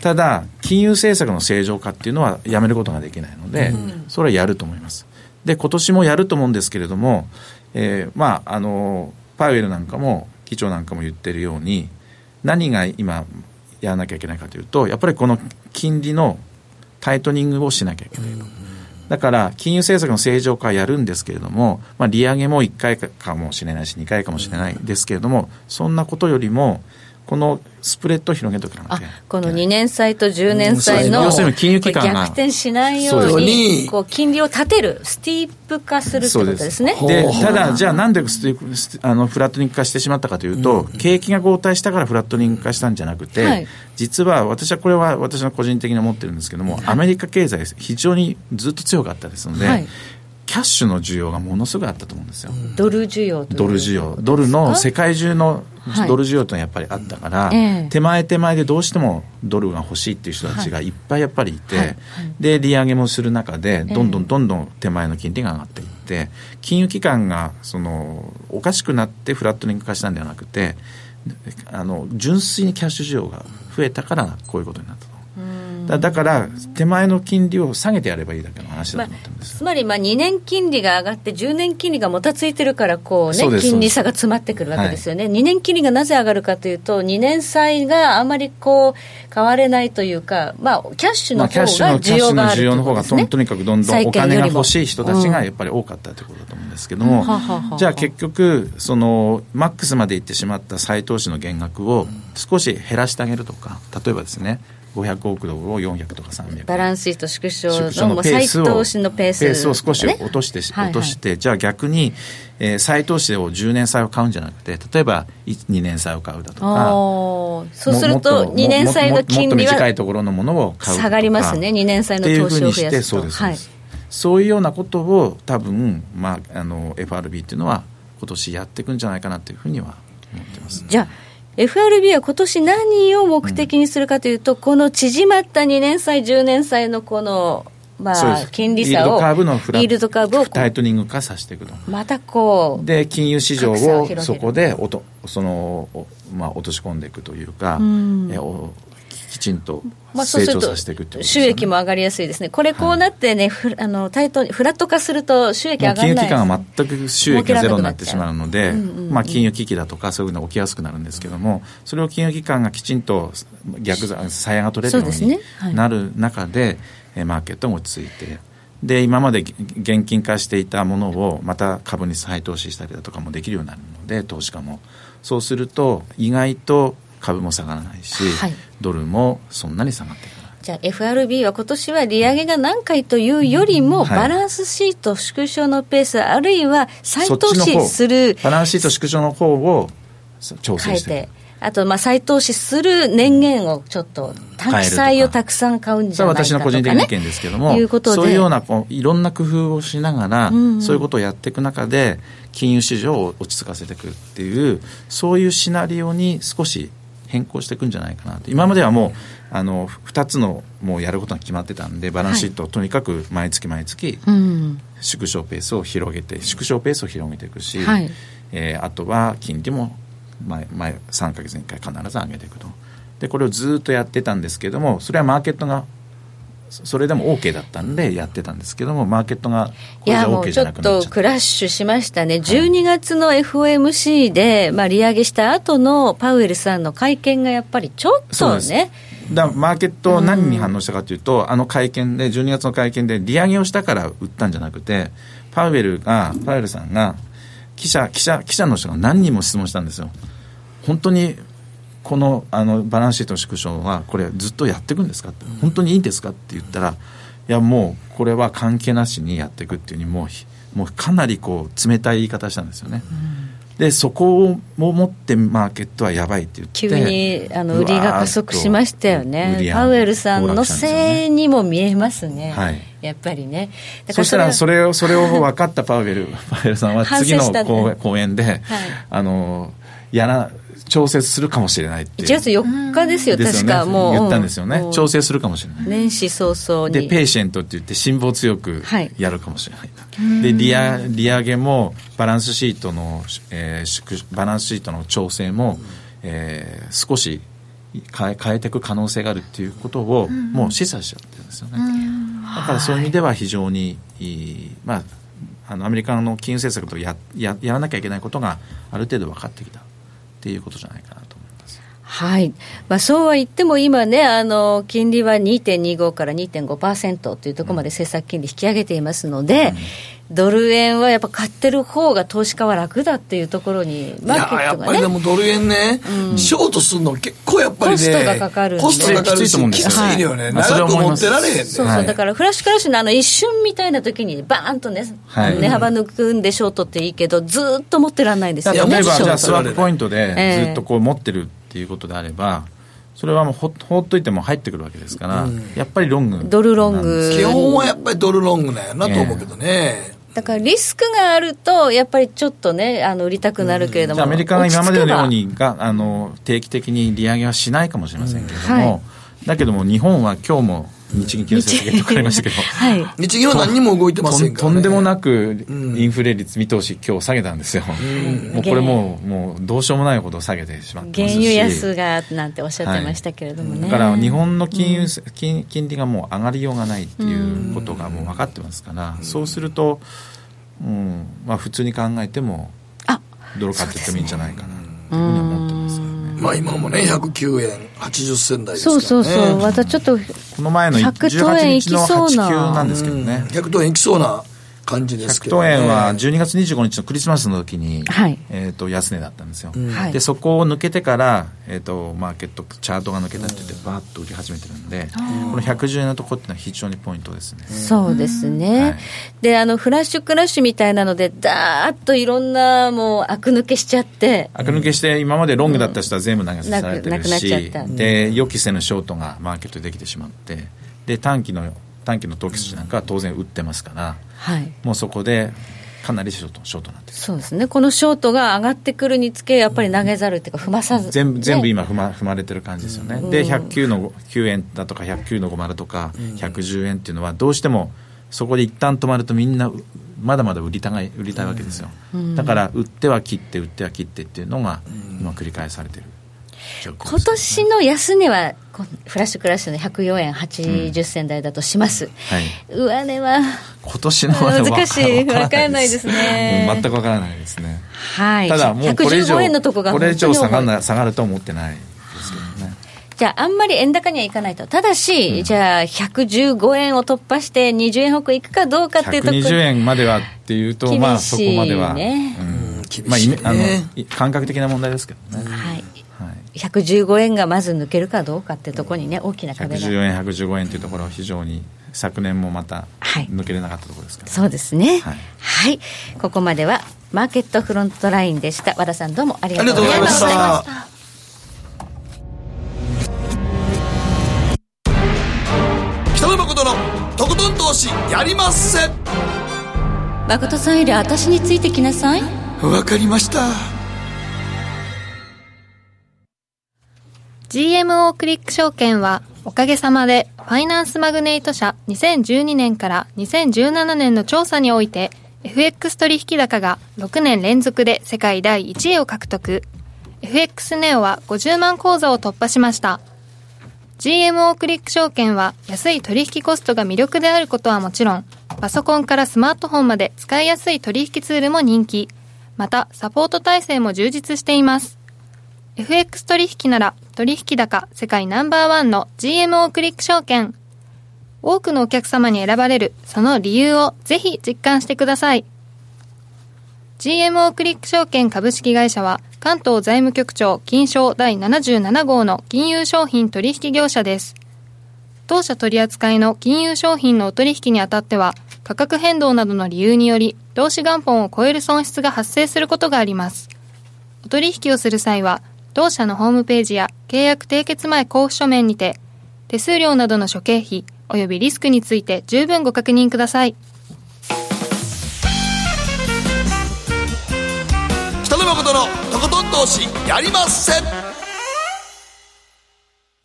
ただ、金融政策の正常化っていうのはやめることができないので、それはやると思います。で、今年もやると思うんですけれども、えー、まあ、あの、パウエルなんかも、議長なんかも言ってるように、何が今、やらなきゃいけないかというと、やっぱりこの金利のタイトニングをしなきゃいけないと。だから、金融政策の正常化はやるんですけれども、まあ、利上げも1回かもしれないし、2回かもしれないですけれども、そんなことよりも、このスプレッドを広げておかなきゃこの2年債と10年債の、金融機関が逆転しないようにこう金利を立てるスティープ化するってことですね。でただじゃあなんでスティープあのフラットニング化してしまったかというと、うん、景気が後退したからフラットニング化したんじゃなくて、はい、実は私はこれは私の個人的に思ってるんですけども、はい、アメリカ経済非常にずっと強かったですので、はいキャッシュの需要がものすごいあったと思うんですよ。ドル需要ドル需要。ドルの世界中のドル需要というのはやっぱりあったから、はい、手前手前でどうしてもドルが欲しいっていう人たちがい。っぱいやっぱりいて、はい。はい、で、利上げもする中で、どんどんどんどん手前の金利が上がっていって、金融機関がそのおかしくなってフラットニング化したんではなくて、あの純粋にキャッシュ需要が増えたからこういうことになった。と。だだから手前の金利を下げてやればいいだけの話だと思ってるんです、まあ、つまりまあ2年金利が上がって10年金利がもたついてるからこうね金利差が詰まってくるわけですよね、はい、2年金利がなぜ上がるかというと2年債があまりこう変われないというかまあキャッシュの方が需要がある、ね、需要の方がとにかくどんどんお金が欲しい人たちがやっぱり多かったということだと思うんですけども、うん、じゃあ結局そのマックスまでいってしまった再投資の減額を少し減らしてあげるとか例えばですね500億ドルを400とか300バランスシート縮小の再投資のペース、ペースを少し落として、落として、じゃあ逆に、えー、再投資を10年債を買うんじゃなくて例えば2年債を買うだとかそうすると2年債の金利は短いところのものを買う下がりますね2年債の投資を増やすと。そうです、はい、そういうようなことを多分、まあ、あの FRB っていうのは今年やっていくんじゃないかなというふうには思ってます、じゃあ FRB は今年何を目的にするかというと、うん、この縮まった2年債、10年債のこの、まあ、金利差を、イールドカーブをタイトニング化させていくと。またこう。で、金融市場をそこでおとその、まあ、落とし込んでいくというか、うん、えおきちんと成長させていくってこと、ね、収益も上がりやすいですね、これ、こうなってね、はい、あのタイトフラット化すると、収益上がらない、金融機関が全く収益がゼロになってしまうので、まあ、金融危機だとか、そういうのが起きやすくなるんですけども、それを金融機関がきちんと逆鞘が取れるようになる中で、でマーケットも落ち着いて。で今まで現金化していたものをまた株に再投資したりだとかもできるようになるので投資家も。そうすると意外と株も下がらないし、はい、ドルもそんなに下がっていかない。じゃあ FRB は今年は利上げが何回というよりも、バランスシート縮小のペース、あるいは再投資するバランスシート縮小の方を調整してあと、まあ、再投資する年限をちょっと、短期債をたくさん買うんじゃないかとか、ね、それは私の個人的な意見ですけども、いうそういうようなこういろんな工夫をしながら、うんうん、そういうことをやっていく中で、金融市場を落ち着かせていくっていう、そういうシナリオに少し変更していくんじゃないかなと。今まではもうあの2つのもうやることが決まってたんでバランスシートをとにかく毎月毎月、縮小ペースを広げて縮小ペースを広げていくし、はい、えー、あとは金利も毎毎3か月に1回必ず上げていくと。でこれをずっとやってたんですけどもそれはマーケットがそれでも OK だったんでやってたんですけども、マーケットがこれじゃ OK じゃなくなっちゃいやもうちょっとクラッシュしましたね、12月の FOMC で、まあ、利上げした後のパウエルさんの会見がやっぱりちょっとね。だマーケット何に反応したかというと、うん、あの会見で、12月の会見で利上げをしたから売ったんじゃなくて、パウエルが、パウエルさんが、記者、記者、記者の人が何人も質問したんですよ。本当にこのあのバランスシートの縮小はこれずっとやっていくんですかって。本当にいいんですかって言ったらいやもうこれは関係なしにやっていくっていうにもうもうかなりこう冷たい言い方したんですよね。でそこをもってマーケットはやばいって言って急にあの売りが加速しましたよね。パウエルさんのせいにも見えますね、はい、やっぱりね。そしたらそれをそれを分かったパウエル パウエルさんは次の講演で、はい、あのやら調整するかもしれないって1月4日ですよ、確か、もう。言ったんですよね、調整するかもしれない。年始早々に。で、ペーシェントって言って、辛抱強くやるかもしれない。はい、で利上、利上げも、バランスシートの、えー、バランスシートの調整も、えー、少し変え変えていく可能性があるっていうことを、もう示唆しちゃってるんですよね。だからそういう意味では非常にまあ、あのアメリカの金融政策とやややらなきゃいけないことがある程度分かってきた。っていうことじゃないか。はい。まあ、そうは言っても今ね、あの金利は2.25から2.5%というところまで政策金利引き上げていますので、うん。ドル円はやっぱ買ってる方が投資家は楽だっていうところに、マーケットが、ね、やっぱりでもドル円ね、うん、ショートするの結構やっぱりね、コストがかかるコストがかかるし、きついよね、はい、長く持ってられへんね。そうそう、だからフラッシュクラッシュのあの一瞬みたいな時にバーンとね、はい、値幅抜くんでショートっていいけど、ずっと持ってらんないですよね。例えばじゃあスワップポイントでずっとこう持ってるっていうことであれば、それはもうほほっといても入ってくるわけですから、うん、やっぱりロングドルロング。基本はやっぱりドルロングなんやなと思うけどね、えーだからリスクがあると、やっぱりちょっとね、あの売りたくなるけれども、アメリカが今までのようにがあの定期的に利上げはしないかもしれませんけれども、うんはい、だけども、日本は今日も日銀金融政策とかありましたけど、はい、日銀は何にも動いてませんから、ね、とんでもなくインフレ率見通し、今日下げたんですよ、うん、もうこれもう、もうどうしようもないほど下げてしまって原油安がなんておっしゃってましたけれどもね、はい、だから日本の金融、金金利がもう上がりようがないっていうことがもう分かってますから、そうすると、うん。まあ、普通に考えても、ドル買っていってもいいんじゃないかな。というふうに思ってまあ今もね、109円80銭台ですからね。そうそうそう。またちょっと、この前の18日の89なんですけどね。100等円いきそうな感じですけど、ね、100等円は12月25日のクリスマスの時に、はい、えーと、安値だったんですよ、うん、でそこを抜けてから、えーと、マーケットチャートが抜けたって言ってバーッと売り始めてるんで、うん、この110円のところっていうのは非常にポイントですね、そうですね、はい、であのフラッシュクラッシュみたいなのでだーっといろんなもう悪抜けしちゃって。悪抜けして今までロングだった人は全部投げされてるし、うん、で予期せぬショートがマーケットでできてしまってで短期の短期の投機筋なんかは当然売ってますから、はい、もうそこでかなりショートショートなってそうですね。このショートが上がってくるにつけやっぱり投げざるっていうか踏まさず、全部全部今踏ま踏まれてる感じですよね、うん、で109の9円だとか109の50とか110円っていうのはどうしてもそこで一旦止まるとみんなまだまだ売りたい売りたいわけですよ、うん、だから売っては切って売っては切ってっていうのが今繰り返されてる今年の安値はフラッシュクラッシュの104円80銭台だとします、うんはい、上値は今年の難しい。分からないですね。全く分からないですね。はい。ただもうこれ以上円のとこがこれ以上下がな下がると思ってないですけどね。じゃあ、あんまり円高にはいかないと。ただし、うん、じゃあ、115円を突破して20円北いくかどうかっていうところ。120円まではっていうと、まあ、そこまでは。うん、まあ、あの、感覚的な問題ですけどね。はい。115円がまず抜けるかどうかってところにね、大きな壁が。114円、115円というところは非常に昨年もまた抜けれなかったところですから、ねはい、そうですね、はい、はい、ここまではマーケットフロントラインでした。和田さんどうもありがとうございました。北野誠のとことん投資やりまっせ。誠さんより私についてきなさい。わかりました GMO クリック証券はおかげさまでファイナンスマグネイト社2012年から2017年の調査において FX 取引高が6年連続で世界第1位を獲得。FX ネオは50万口座を突破しました。GMO クリック証券は安い取引コストが魅力であることはもちろんパソコンからスマートフォンまで使いやすい取引ツールも人気。またサポート体制も充実しています。FX 取引なら取引高世界ナンバーワンの GMO クリック証券。多くのお客様に選ばれるその理由をぜひ実感してください。GMO クリック証券株式会社は関東財務局長金賞第77号の金融商品取引業者です。当社取扱いの金融商品のお取引にあたっては価格変動などの理由により投資元本を超える損失が発生することがあります。お取引をする際は同社のホームページや契約締結前交付書面にて、手数料などの諸経費及びリスクについて十分ご確認ください。北野誠のとことん投資やりまっせ。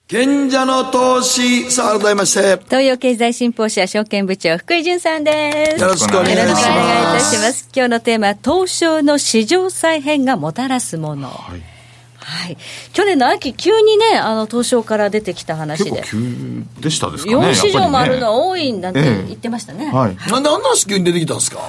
賢者の投資さあ改めまして。東洋経済新報社証券部長福井潤さんです。よろしくお願いします。よろしくお願いいたします。今日のテーマ東証の市場再編がもたらすもの、はいはい、去年の秋、急にね、あの東証から出てきた話で、急でしたですかね、4市場もあるのは多いんだって言ってましたね、ええはい、なんであんな話、急に出てきたんですか？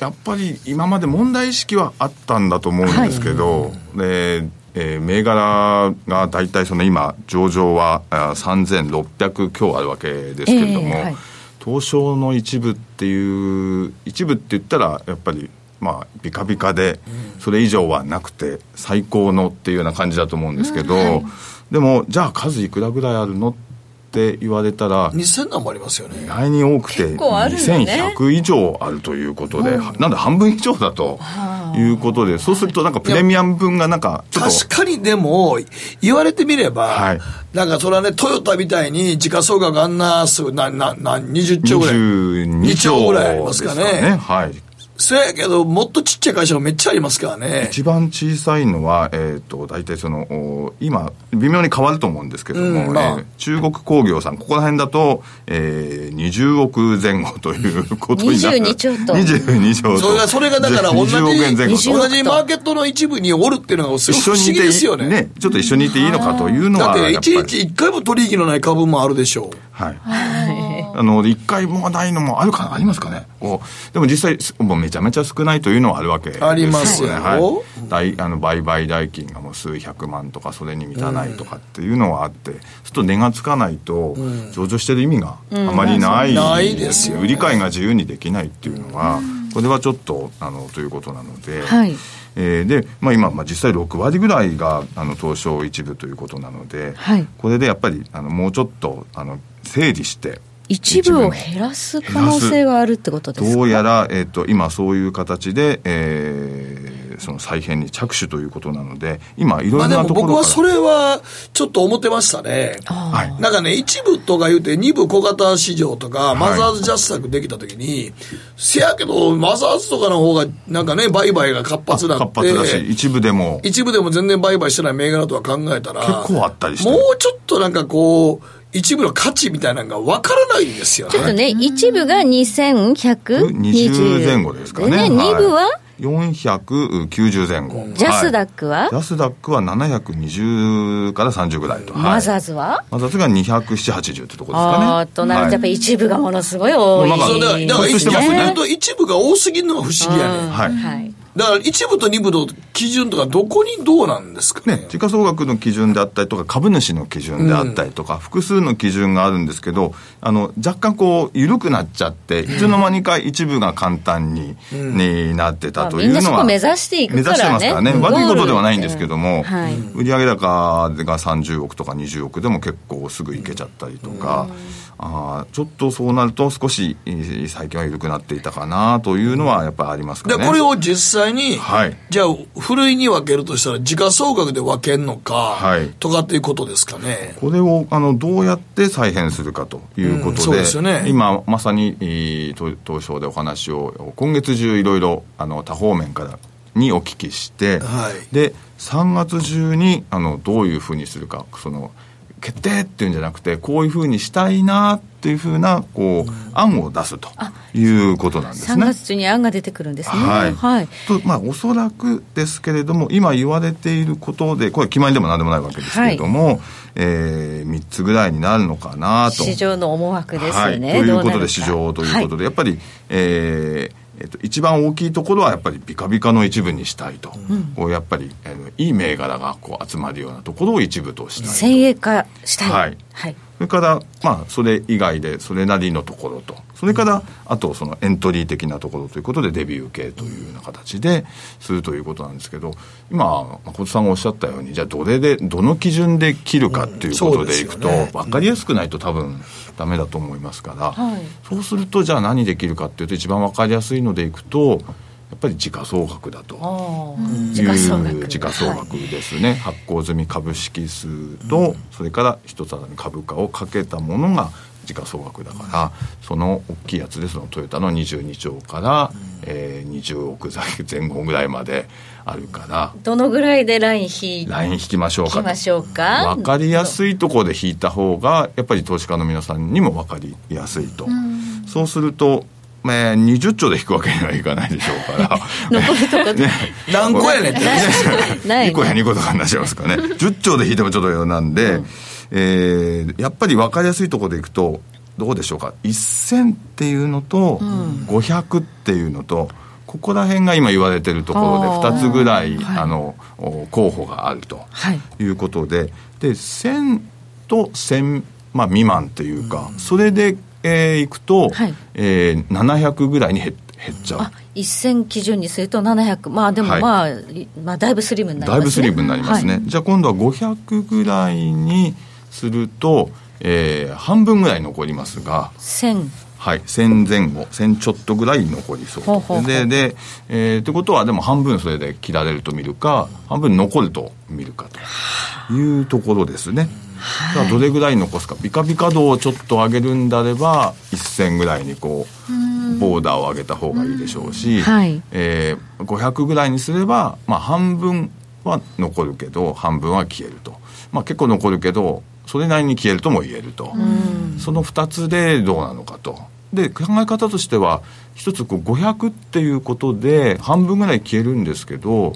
やっぱり今まで問題意識はあったんだと思うんですけど、はい、でえー、銘柄が大体その今、上場は3600強あるわけですけれども、えーはい、東証の一部っていう、一部って言ったら、やっぱりまあ、ビカビカで、それ以上はなくて、最高のっていうような感じだと思うんですけど、うんはい、でも、じゃあ数いくらぐらいあるのって言われたら、2000何もありますよね。意外に多くて、ね、2100以上あるということで、うん、なんで半分以上だと。いうことで、そうするとなんかプレミアム分がなんか確かにでも、言われてみれば、はい、なんかそれはね、トヨタみたいに時価総額あんなすぐ、な、な、な、20兆ぐらい。22兆ぐらいありますかね。ねはい。そやけど、もっとちっちゃい会社がめっちゃありますからね。一番小さいのは、えっ、ー、と、大体その、今、微妙に変わると思うんですけども、うんまあ、えー、中国工業さん、ここら辺だと、えー、20億前後という ことになる。22兆と。22兆と。それが、それがだから同じ、同じマーケットの一部におるっていうのがすごく不思議ですよね。ね、ちょっと一緒にいていいのかというのは。だって、一日一回も取引のない株もあるでしょう。はい。あの、一回もないのもあるかな、ありますかね？こうでも実際、もうめちゃめちゃ少ないというのはあるわけですよね。ありますよね。はい。あの売買代金がもう数百万とか、それに満たないとかっていうのはあって、うん、ちょっと値がつかないと、上場してる意味があまりない。うん、ないですよ、売り買いが自由にできないっていうのは、これはちょっと、あの、ということなので、はい。えー、で、まあ、今、まあ、実際6割ぐらいがあの東証一部ということなので、はい、これでやっぱりあのもうちょっとあの整理して一部を減らす可能性があるってことですか？どうやら、えーと、今そういう形で、えー、その再編に着手ということなので今いろいろなところ僕はそれはちょっと思ってましたね、はい、なんかね一部とか言うて二部小型市場とか、マザーズジャスタックできた時に、せやけどマザーズとかの方がなんかね売買が活発なって活発だし一部でも。一部でも全然売買してない銘柄とは考えたら結構あったりして。もうちょっとなんかこう一部の価値みたいなのが分からないんですよね。ちょっとね、一部が2120前後ですかね。ね、二部は？490前後。ジャスダックは、ジャスダックは720から30ぐらいと。マザーズは？マザーズが270、80ってとこですかね。あとなるとやっぱり一部がものすごい多い。だから、だから一部が多すぎるのが不思議やね。はい。はいだから一部と二部の基準とかどこにどうなんですかね？ね時価総額の基準であったりとか株主の基準であったりとか、うん、複数の基準があるんですけど、あの、若干こう、緩くなっちゃって、いつの間にか一部が簡単に、うん、になってたというのは、目指していくからね。目指してますからね。悪いことではないんですけども、はい、売上高が30億とか20億でも結構すぐいけちゃったりとか、あちょっとそうなると少し最近は緩くなっていたかなというのはやっぱりありますかね。これを実際に、はい、じゃあ、ふるいに分けるとしたら、時価総額で分けるのか、はい、とかっていうことですかね。これをあのどうやって再編するかということで、うん、でね、今、まさに東証でお話を、今月中、いろいろあの多方面からにお聞きして、はい、で3月中にあのどういうふうにするか、その決定っていうんじゃなくて、こういうふうにしたいなっていうふうな、こう、案を出すということなんですね。3月中に案が出てくるんですね。はい。はい、と、まあ、おそらくですけれども、今言われていることで、これ決まりでもなんでもないわけですけれども、はい、えー、3つぐらいになるのかなと。市場の思惑ですね。はい、ということで、市場ということで、やっぱり、えー、えっと、一番大きいところはやっぱりビカビカの一部にしたいと、うん、こうやっぱり、えー、いい銘柄がこう集まるようなところを一部としたい先鋭化したい、はい、はい、それから、まあ、それ以外でそれなりのところと。それからあとそのエントリー的なところということでデビュー系というような形でするということなんですけど今誠さんがおっしゃったようにじゃあどれでどの基準で切るかっていうことでいくと、うん。ね、分かりやすくないと多分ダメだと思いますから、はい、そうするとじゃあ何できるかっていうと一番分かりやすいのでいくとやっぱり時価総額だと。いう時価総額。ですね、はい、発行済み株式数と、それから一つあたり株価をかけたものが時価総額だから、その大きいやつでそのトヨタの22兆から、うん、えー、20億台前後ぐらいまであるから。どのぐらいでライン引いライン引きましょうか。引きましょうか？分かりやすいところで引いた方がやっぱり投資家の皆さんにも分かりやすいと、うん、そうするとまあ、20兆で引くわけにはいかないでしょうから。残るとこ、ね、何個やねんって 2個や2個とかになっちゃいますからね。10兆で引いてもちょっとよなんで、うん、えー、やっぱり分かりやすいところでいくとどうでしょうか？1000っていうのと、500っていうのとここら辺が今言われてるところで2つぐらい、はい、あの候補があるということで、はい、で1000と1000、まあ、未満っていうか、うん、それでえー、いくと、はい、えー、700ぐらいに減減っちゃう。あ1000基準にすると700、まあでもまあ、はい、まあだいぶスリムになりますね。だいぶスリムになりますね。はい、じゃあ今度は500ぐらいにすると、えー、半分ぐらい残りますが。1000。はい、1000前後、1000ちょっとぐらい残りそう。ほうほうほう。で、で、えー、ってことは、でも半分それで切られると見るか、半分残ると見るかというところですね。はい、どれぐらい残すか。ビカビカ度をちょっと上げるんであれば1000ぐらいにこうボボーダーを上げた方がいいでしょうし、はい、えー、500ぐらいにすれば、まあ、半分は残るけど半分は消えると、まあ、結構残るけどそれなりに消えるとも言えると、その2つでどうなのかとで考え方としては一つこう500っていうことで半分ぐらい消えるんですけど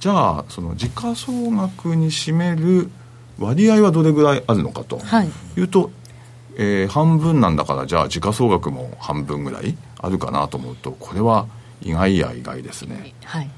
じゃあその時価総額に占める割合はどれぐらいあるのかと。い。うと、はい、えー、半分なんだからじゃあ時価総額も半分ぐらいあるかなと思うとこれは意外や意外ですね、はい、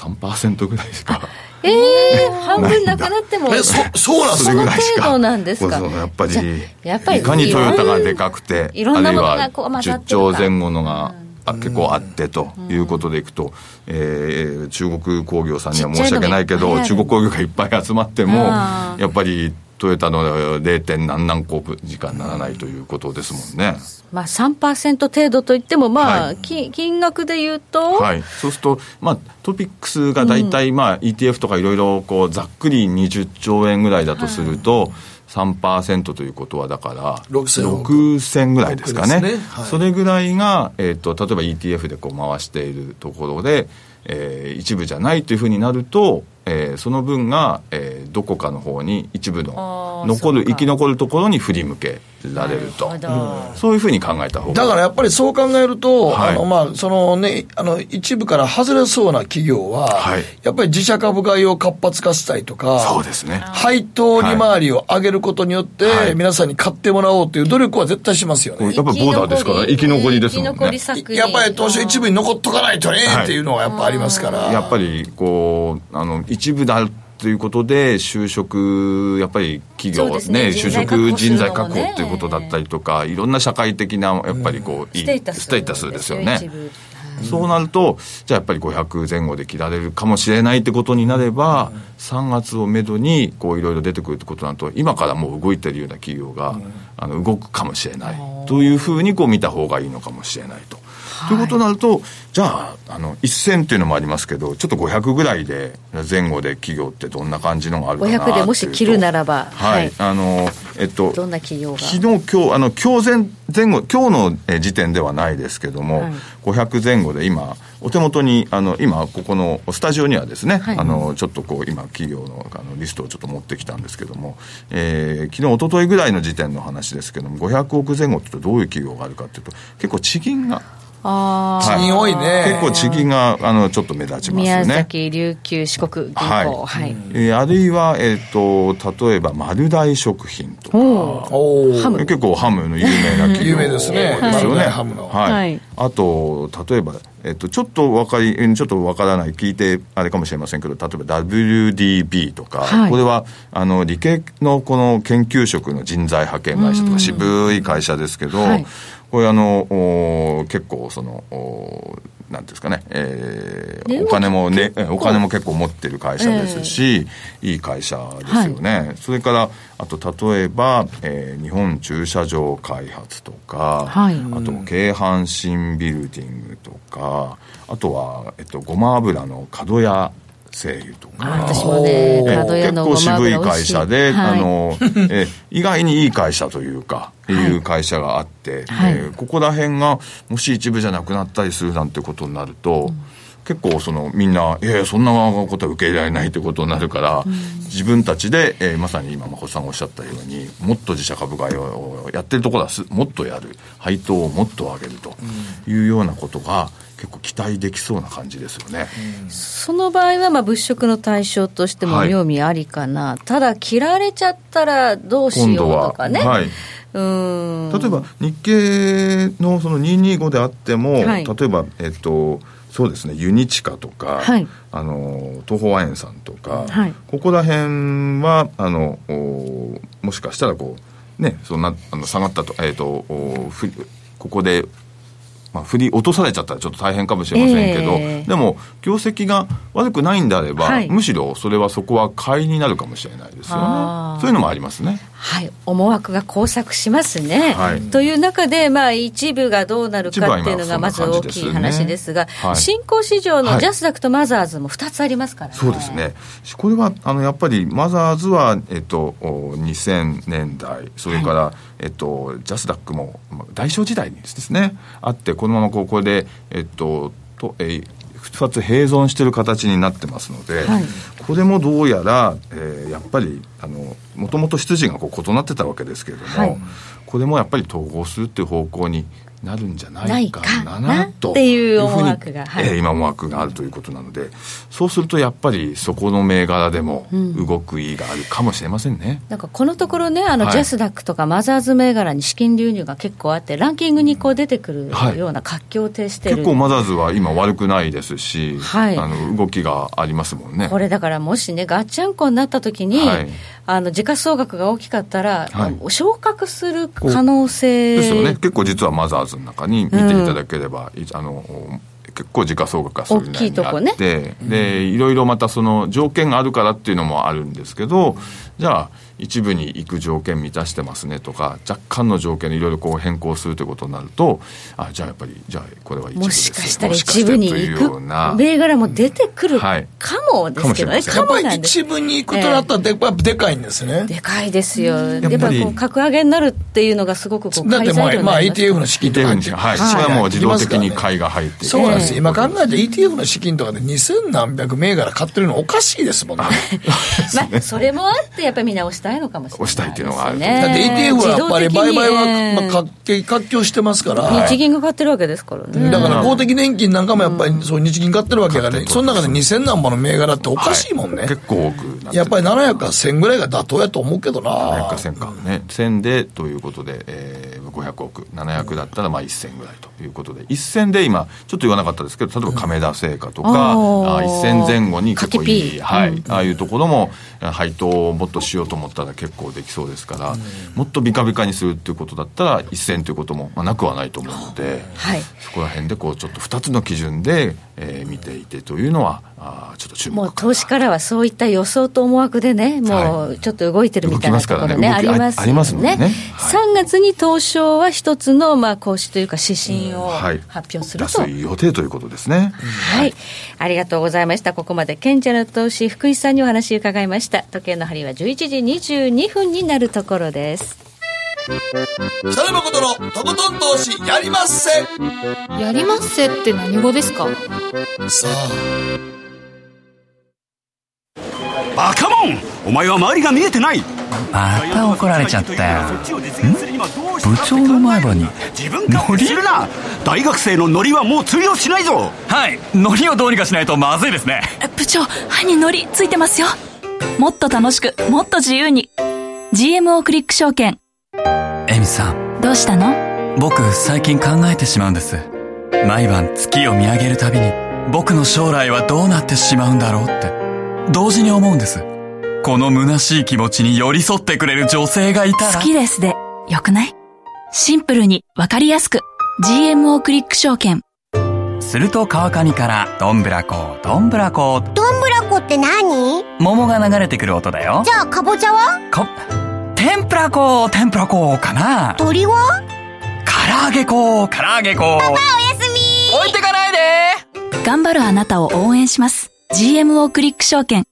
3%ぐらいしかええー、半分なくなってもえそそうなんその程度なんですか？やっぱり。やっぱりいかにトヨタがでかくていろんなものがこう混ざって10兆前後のが、あ結構あってということでいくと、えー、中国工業さんには申し訳ないけど中国工業がいっぱい集まってもやっぱりトヨタの 0. 何何個時間ならないということですもんね。まあ3%程度といっても、まあ、はい、金額でいうと、はい、そうすると、まあ、トピックスが大体、まあ、ETF とかいろいろこうざっくり20兆円ぐらいだとすると、はい。3%ということはだから6000ぐらいですかね、ね。はい、それぐらいが、えーと、例えば ETF でこう回しているところで、えー、一部じゃないというふうになるとえー、その分が、えー、どこかの方に一部の残る生き残るところに振り向けられると、そういうふうに考えた方が。だからやっぱりそう考えると、はい、あのまあそのね、あの一部から外れそうな企業は、はい、やっぱり自社株買いを活発化したいとか、そうですね、配当利回りを上げることによって、はい、皆さんに買ってもらおうという努力は絶対しますよね。やっぱボーダーですから、生き残りですもんね。やっぱり東証一部に残っとかないとね、っていうのはやっぱありますから。やっぱりこうあの一部であるということで、就職、やっぱり企業ね、ね。就職人材確保ということだったりとか、い。ろんな社会的な、やっぱりこう、いいステータスですよね。そうなると、じゃあやっぱり500前後で切られるかもしれないってことになれば、3月をめどにこういろいろ出てくるってことになると、今からもう動いてるような企業が、あの動くかもしれない。というふうにこう見た方がいいのかもしれないと。ということになると、じゃあ、あの、1000っていうのもありますけど、ちょっと500ぐらいで、前後で企業ってどんな感じのがあるかな500でもし切るならば、はい。あの、えっと、どんな企業が？昨日、今日、あの、今日前、前後、今日の時点ではないですけども、はい、500前後で今、お手元に、あの、今、ここのスタジオにはですね、はい、あの、ちょっとこう、今、企業のあのリストをちょっと持ってきたんですけども、えー、昨日、一昨日ぐらいの時点の話ですけども、500億前後ってどういう企業があるかっていうと、結構地銀が、あ地銀多いね。結構地銀が、あの、ちょっと目立ちますね。宮崎、琉球、四国銀行。はい。はい、えー、あるいは、えっ、ー、と、例えば、丸大食品とか。おハム。結構ハムの有名な企業。有名ですね。ですよね。ハムの。はい。はい、あと、例えば、えっと、ちょっとわかり、ちょっとわからない、聞いてあれかもしれませんけど、例えば WDB とか、はい、これは、あの、理系のこの研究職の人材派遣会社とか、渋い会社ですけど、はい、これあの、結構その、なんですかね、えー、お金もね、お金も結構持ってる会社ですし、えー、いい会社ですよね。はい、それから、あと例えば、えー、日本駐車場開発とか、はい、あと京阪神ビルディングとか、あとは、えっと、ごま油の角屋製油とか。私もね、結構渋い会社で、はい、あの、え意外にいい会社というか、いう会社があって、はい、えー、ここら辺がもし一部じゃなくなったりするなんてことになると、うん。結構そのみんな、いやいや、そんなことは受け入れられないということになるから、うん、自分たちで、えー、まさに今、誠さんがおっしゃったように、もっと自社株買いをやってるところはもっとやる、配当をもっと上げるというようなことが、結構期待できそうな感じですよね、うん、その場合はまあ物色の対象としても妙味ありかな、はい、ただ、切られちゃったらどうしようとかね。はい。うん。例えば日経のその225であっても、はい、例えば、えっと、そうですねユニチカとか、はい、あの東宝亜鉛さんとか、はい、ここら辺はあのもしかしたらこうねそんなあの下がったと,、えーと、とここでまあ、振り落とされちゃったらちょっと大変かもしれませんけど、えー、でも業績が悪くないんであれば、はい、むしろそれはそこは買いになるかもしれないですよね。そういうのもありますねはい、思惑が交錯しますね。はい、という中で、まあ、一部がどうなるかっていうのがまず大きい話ですが、すねはい、新興市場のジャスダックとマザーズも2つありますから、ね、そうですね、これはあのやっぱりマザーズは、えっと、2000年代、それから、えっと、ジャスダックも大正時代にですね、あって、このままここで、えっと、とえ2つ併存している形になってますので、はい、これもどうやら、えー、やっぱりもともと出自がこう異なってたわけですけれども、はい、これもやっぱり統合するっていう方向になるんじゃないかなとっていう思惑が、はい、えー、今思惑があるということなのでそうするとやっぱりそこの銘柄でも動く意があるかもしれませんね、うん、なんかこのところねあの、はい、ジャスダックとかマザーズ銘柄に資金流入が結構あってランキングにこう出てくるような活況を呈してる、結構マザーズは今悪くないですし、はい、あの動きがありますもんね。これだからもしねガッチャンコになった時に、はい、あの時価総額が大きかったら、はい、昇格する可能性ですよね。結構実はマザーズの中に見ていただければ、うん、あの結構時価総額がそれなりにあって、ね、でいろいろまたその条件があるからっていうのもあるんですけどじゃあ一部に行く条件満たしてますねとか若干の条件いろいろこう変更するということになるとあじゃあやっぱりじゃあこれは一部もしかしたら一部に行く銘柄も出てくるかもですけどね、やっぱり一部に行くとなったらで,、えでかいんですね。でかいですよ。やっぱりこう格上げになるっていうのがすごくこうだってまあ、まあ、ETF の資金とかはい。それはもう自動的に買いが入って。そうなんです今考えて ETF の資金とかで2000何百銘柄買ってるのおかしいですもんね。まあそれもあってやっぱりみんな押したいのかもしれないっていうのがある、ね、だって ETF はやっぱり売買は、まあ、活況してますから。日銀が買ってるわけですからね。だから公的年金なんかもやっぱり、そう日銀買ってるわけがね、その中で2000何本の銘柄っておかしいもんね。はい、結構多くやっぱり700か1000ぐらいが妥当やと思うけどな。700か1000か。ね。1000でということで、えー、500億。700だったらまあ1000ぐらいということで、1000で今、ちょっと言わなかったですけど、例えば亀田製菓とか、うん、あ1000前後に結構いい、はい、ああいうところも配当をもっとしようと思ったら結構できそうですから、もっとビカビカにするっていうことだったら一線ということも、まあ、なくはないと思うので、はい、そこら辺でこうちょっと2つの基準で、えー、見ていてというのはあちょっと注目もう投資からはそういった予想と思惑でねもうちょっと動いてるみたいなところね、ね、ありますよね。ありますね、ね。はい、3月に東証は一つのまあ講師というか指針を発表すると、はい、出す予定ということですね、はい、ありがとうございました。ここまで賢者の投資福井さんにお話伺いました。時計の針は11時22分になるところです。北野誠のとことん投資やりまっせやりまっせって何語ですかさあバカモン。お前は周りが見えてない。また怒られちゃったよ。部長の前歯に。自分勝手するな。大学生のノリはもう通用しないぞ。はい。ノリをどうにかしないとまずいですね。部長歯にノリついてますよ。もっと楽しくもっと自由に。GMO クリック証券。エミさん。どうしたの？僕最近考えてしまうんです。毎晩月を見上げるたびに僕の将来はどうなってしまうんだろうって同時に思うんです。この虚しい気持ちに寄り添ってくれる女性がいたら。好きですでよくない？シンプルにわかりやすく。GMO クリック証券。すると川上からどんぶらこどんぶらこ。どんぶらこって何？桃が流れてくる音だよ。じゃあかぼちゃは？か天ぷら粉天ぷら粉かな。鳥は？唐揚げ粉唐揚げ粉パパおやすみ。置いてかないで。頑張るあなたを応援します GMO クリック証券。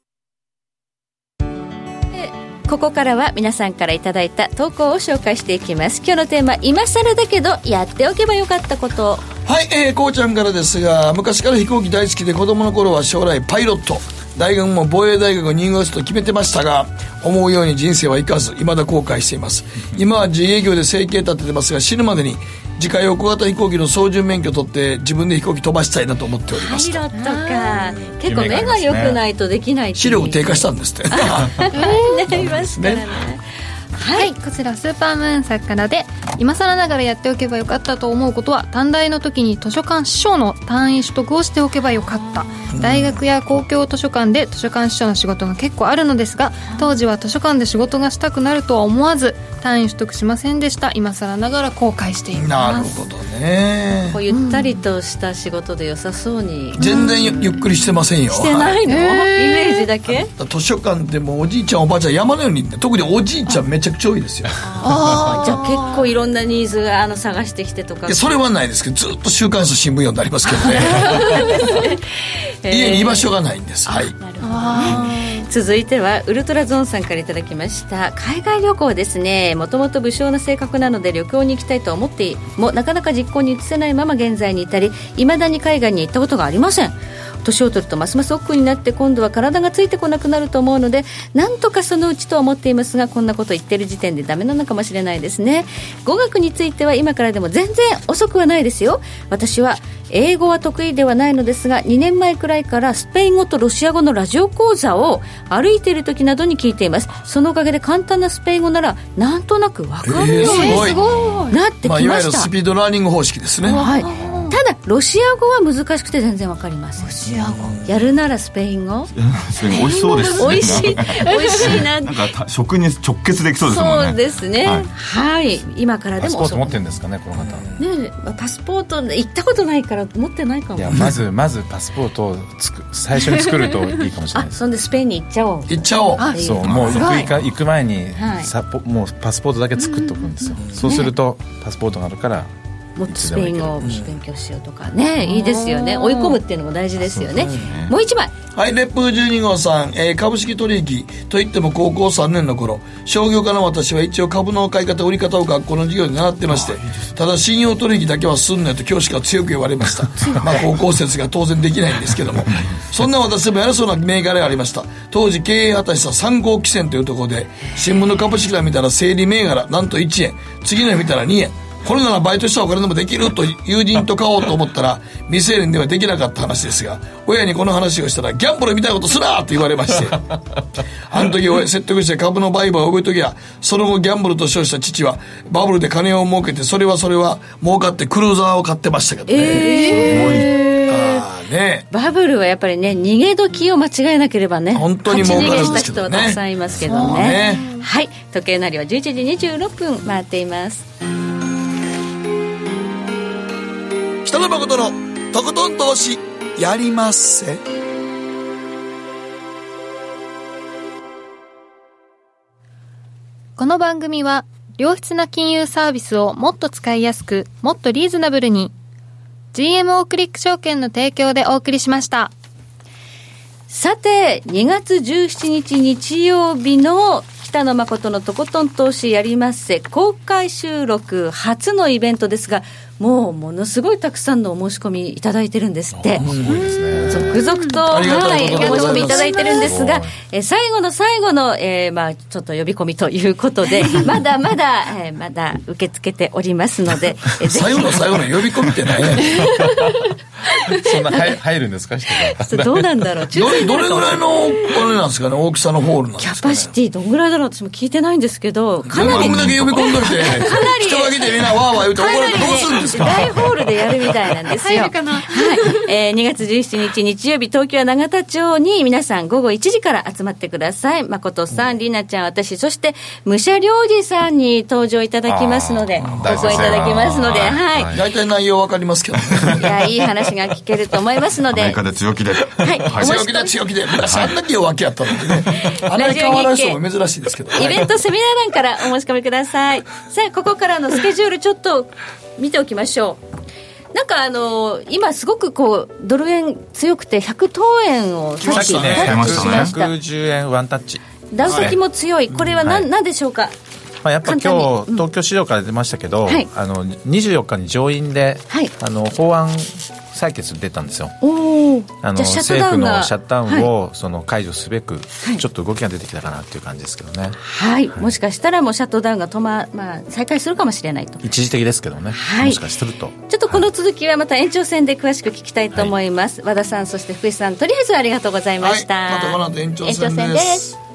ここからは皆さんからいただいた投稿を紹介していきます。今日のテーマ今更だけどやっておけばよかったこと。はい、えー、こうちゃんからですが昔から飛行機大好きで子供の頃は将来パイロット大学も防衛大学入学すると決めてましたが思うように人生はいかず未だ後悔しています。今は自営業で生計立ててますが死ぬまでに自家用小型飛行機の操縦免許取って自分で飛行機飛ばしたいなと思っておりますパイロットか。結構目が良くないとできない視力低下したんですって。なりますからね。はい、こちらスーパームーンさんからで今更ながらやっておけばよかったと思うことは短大の時に図書館司書の単位取得をしておけばよかった。大学や公共図書館で図書館司書の仕事が結構あるのですが当時は図書館で仕事がしたくなるとは思わず単位取得しませんでした。今更ながら後悔しています。なるほどね。ねこうゆったりとした仕事で良さそうに。全然ゆっくりしてませんよ。してないの、はい、イメージだけ？図書館でもおじいちゃんおばあちゃん山のように特におじいちゃんめちゃくちゃ多いですよ。ああじゃあ結構いろんなニーズがあの探してきてとか。それはないですけどずっと週刊誌新聞読んでありますけどね。家に居場所がないんです。はい。なるほど、ね続いてはウルトラゾーンさんからいただきました。海外旅行ですね。もともと武将な性格なので旅行に行きたいと思ってもなかなか実行に移せないまま現在に至りいまだに海外に行ったことがありません年を取るとますます億劫になって今度は体がついてこなくなると思うのでなんとかそのうちとは思っていますがこんなこと言ってる時点でダメなのかもしれないですね。語学については今からでも全然遅くはないですよ。私は英語は得意ではないのですが2年前くらいからスペイン語とロシア語のラジオ講座を歩いている時などに聞いています。そのおかげで簡単なスペイン語ならなんとなく分かるようになってきました、まあ、いわゆるスピードラーニング方式ですね、はいただロシア語は難しくて全然わかりません。ロシア語？やるならスペイン語？ススペイン語美味しそうですね。美味しい。美味しいな。なんか食に直結できそうですもんね。そうですね、はい、はい、今からでもパスポート持ってるんですかねこの方。ねパスポート行ったことないから持ってないかも。いやまずまずパスポートをつく最初に作るといいかもしれない そんでスペインに行っちゃおう。行っちゃおう。そうもう行く行く前に、はい、もうパスポートだけ作っておくんですよ、そうするとパスポートがあるからもっとスペイン語を勉強しようとか。ね、いいですよね。追い込むっていうのも大事ですよね、ね、もう一枚。はい烈風12号さん、えー、株式取引。といっても高校3年の頃。商業科の私は一応株の買い方売り方を学校の授業で習ってまして。ただ信用取引だけはすんねと教師が強く言われました。まあ高校説が当然できないんですけども。そんな私でも偉そうな銘柄がありました。当時経営果たした三号汽船というところで新聞の株式欄見たら整理銘柄なんと1円。次の日見たら2円これならバイトしたお金でもできると友人と買おうと思ったら未成年ではできなかった話ですが親にこの話をしたらギャンブルみたいなことすなと言われまして。あの時説得して株の売買を覚えときゃその後ギャンブルと称した父はバブルで金を儲けてそれはそれは儲かってクルーザーを買ってましたけどね、えー、ね。バブルはやっぱりね逃げ時を間違えなければね本当に儲かるんですけどね。人はたくさんいますけどね、ね、はい。時計なりは11時26分回っています北野誠のとことん投資やりまっせ。この番組は良質な金融サービスをもっと使いやすくもっとリーズナブルに GMO クリック証券の提供でお送りしました。さて2月17日日曜日の北野誠のとことん投資やりまっせ公開収録初のイベントですがもうものすごいたくさんのお申し込みいただいてるんですって。続々と、はい、お申し込みいただいてるんですが、え最後の最後の、えー、まあちょっと呼び込みということで、まだまだ、えー、まだ受け付けておりますので、えー、最後の最後の呼び込みって何や そんな入入るんですか？どうなんだろう。どどれぐらいのあれなんですかね、大きさのホールなんですか、ね、キャパシティどんぐらいだろう私も聞いてないんですけど、かなり。かなり。人が来てみんなわーわー言うて怒られてどうするんですか？大ホールでやるみたいなんですよ。はい。えー、2月17日日曜日、東京永田町に皆さん午後1時から集まってください。誠さん、りなちゃん、私、そして、武者良二さんに登場いただきますので、ご声いただきますので、はい。大体内容わかりますけど、いや、いい話が聞けると思いますので。アメリカで強気で。はい。強気で強気で。あんだけ弱気やったのにね。あんなに変わら人も珍しいですけど。イベントセミナー欄からお申し込みください。さあ、ここからのスケジュールちょっと見ておきましょう。なんかあの今すごくこうドル円強くて100等円をさっきねタッチしました110円ワンタッチ。ダウ先も強い。これは何,、はい、でしょうか？まあ、やっぱ今日、東京市場から出ましたけど、はい、あの24日に上院で、はい、あの法案採決出たんですよ。あの政府のシャットダウンを、はい、その解除すべく、ちょっと動きが出てきたかなっていう感じですけどね。はい、もしかしたらもうシャットダウンが止ま、まあ、再開するかもしれないと。一時的ですけどね。はい、もしかすると。ちょっとこの続きはまた延長戦で詳しく聞きたいと思います。和田さん、そして福井さん、とりあえずありがとうございました。またこの後延長戦です。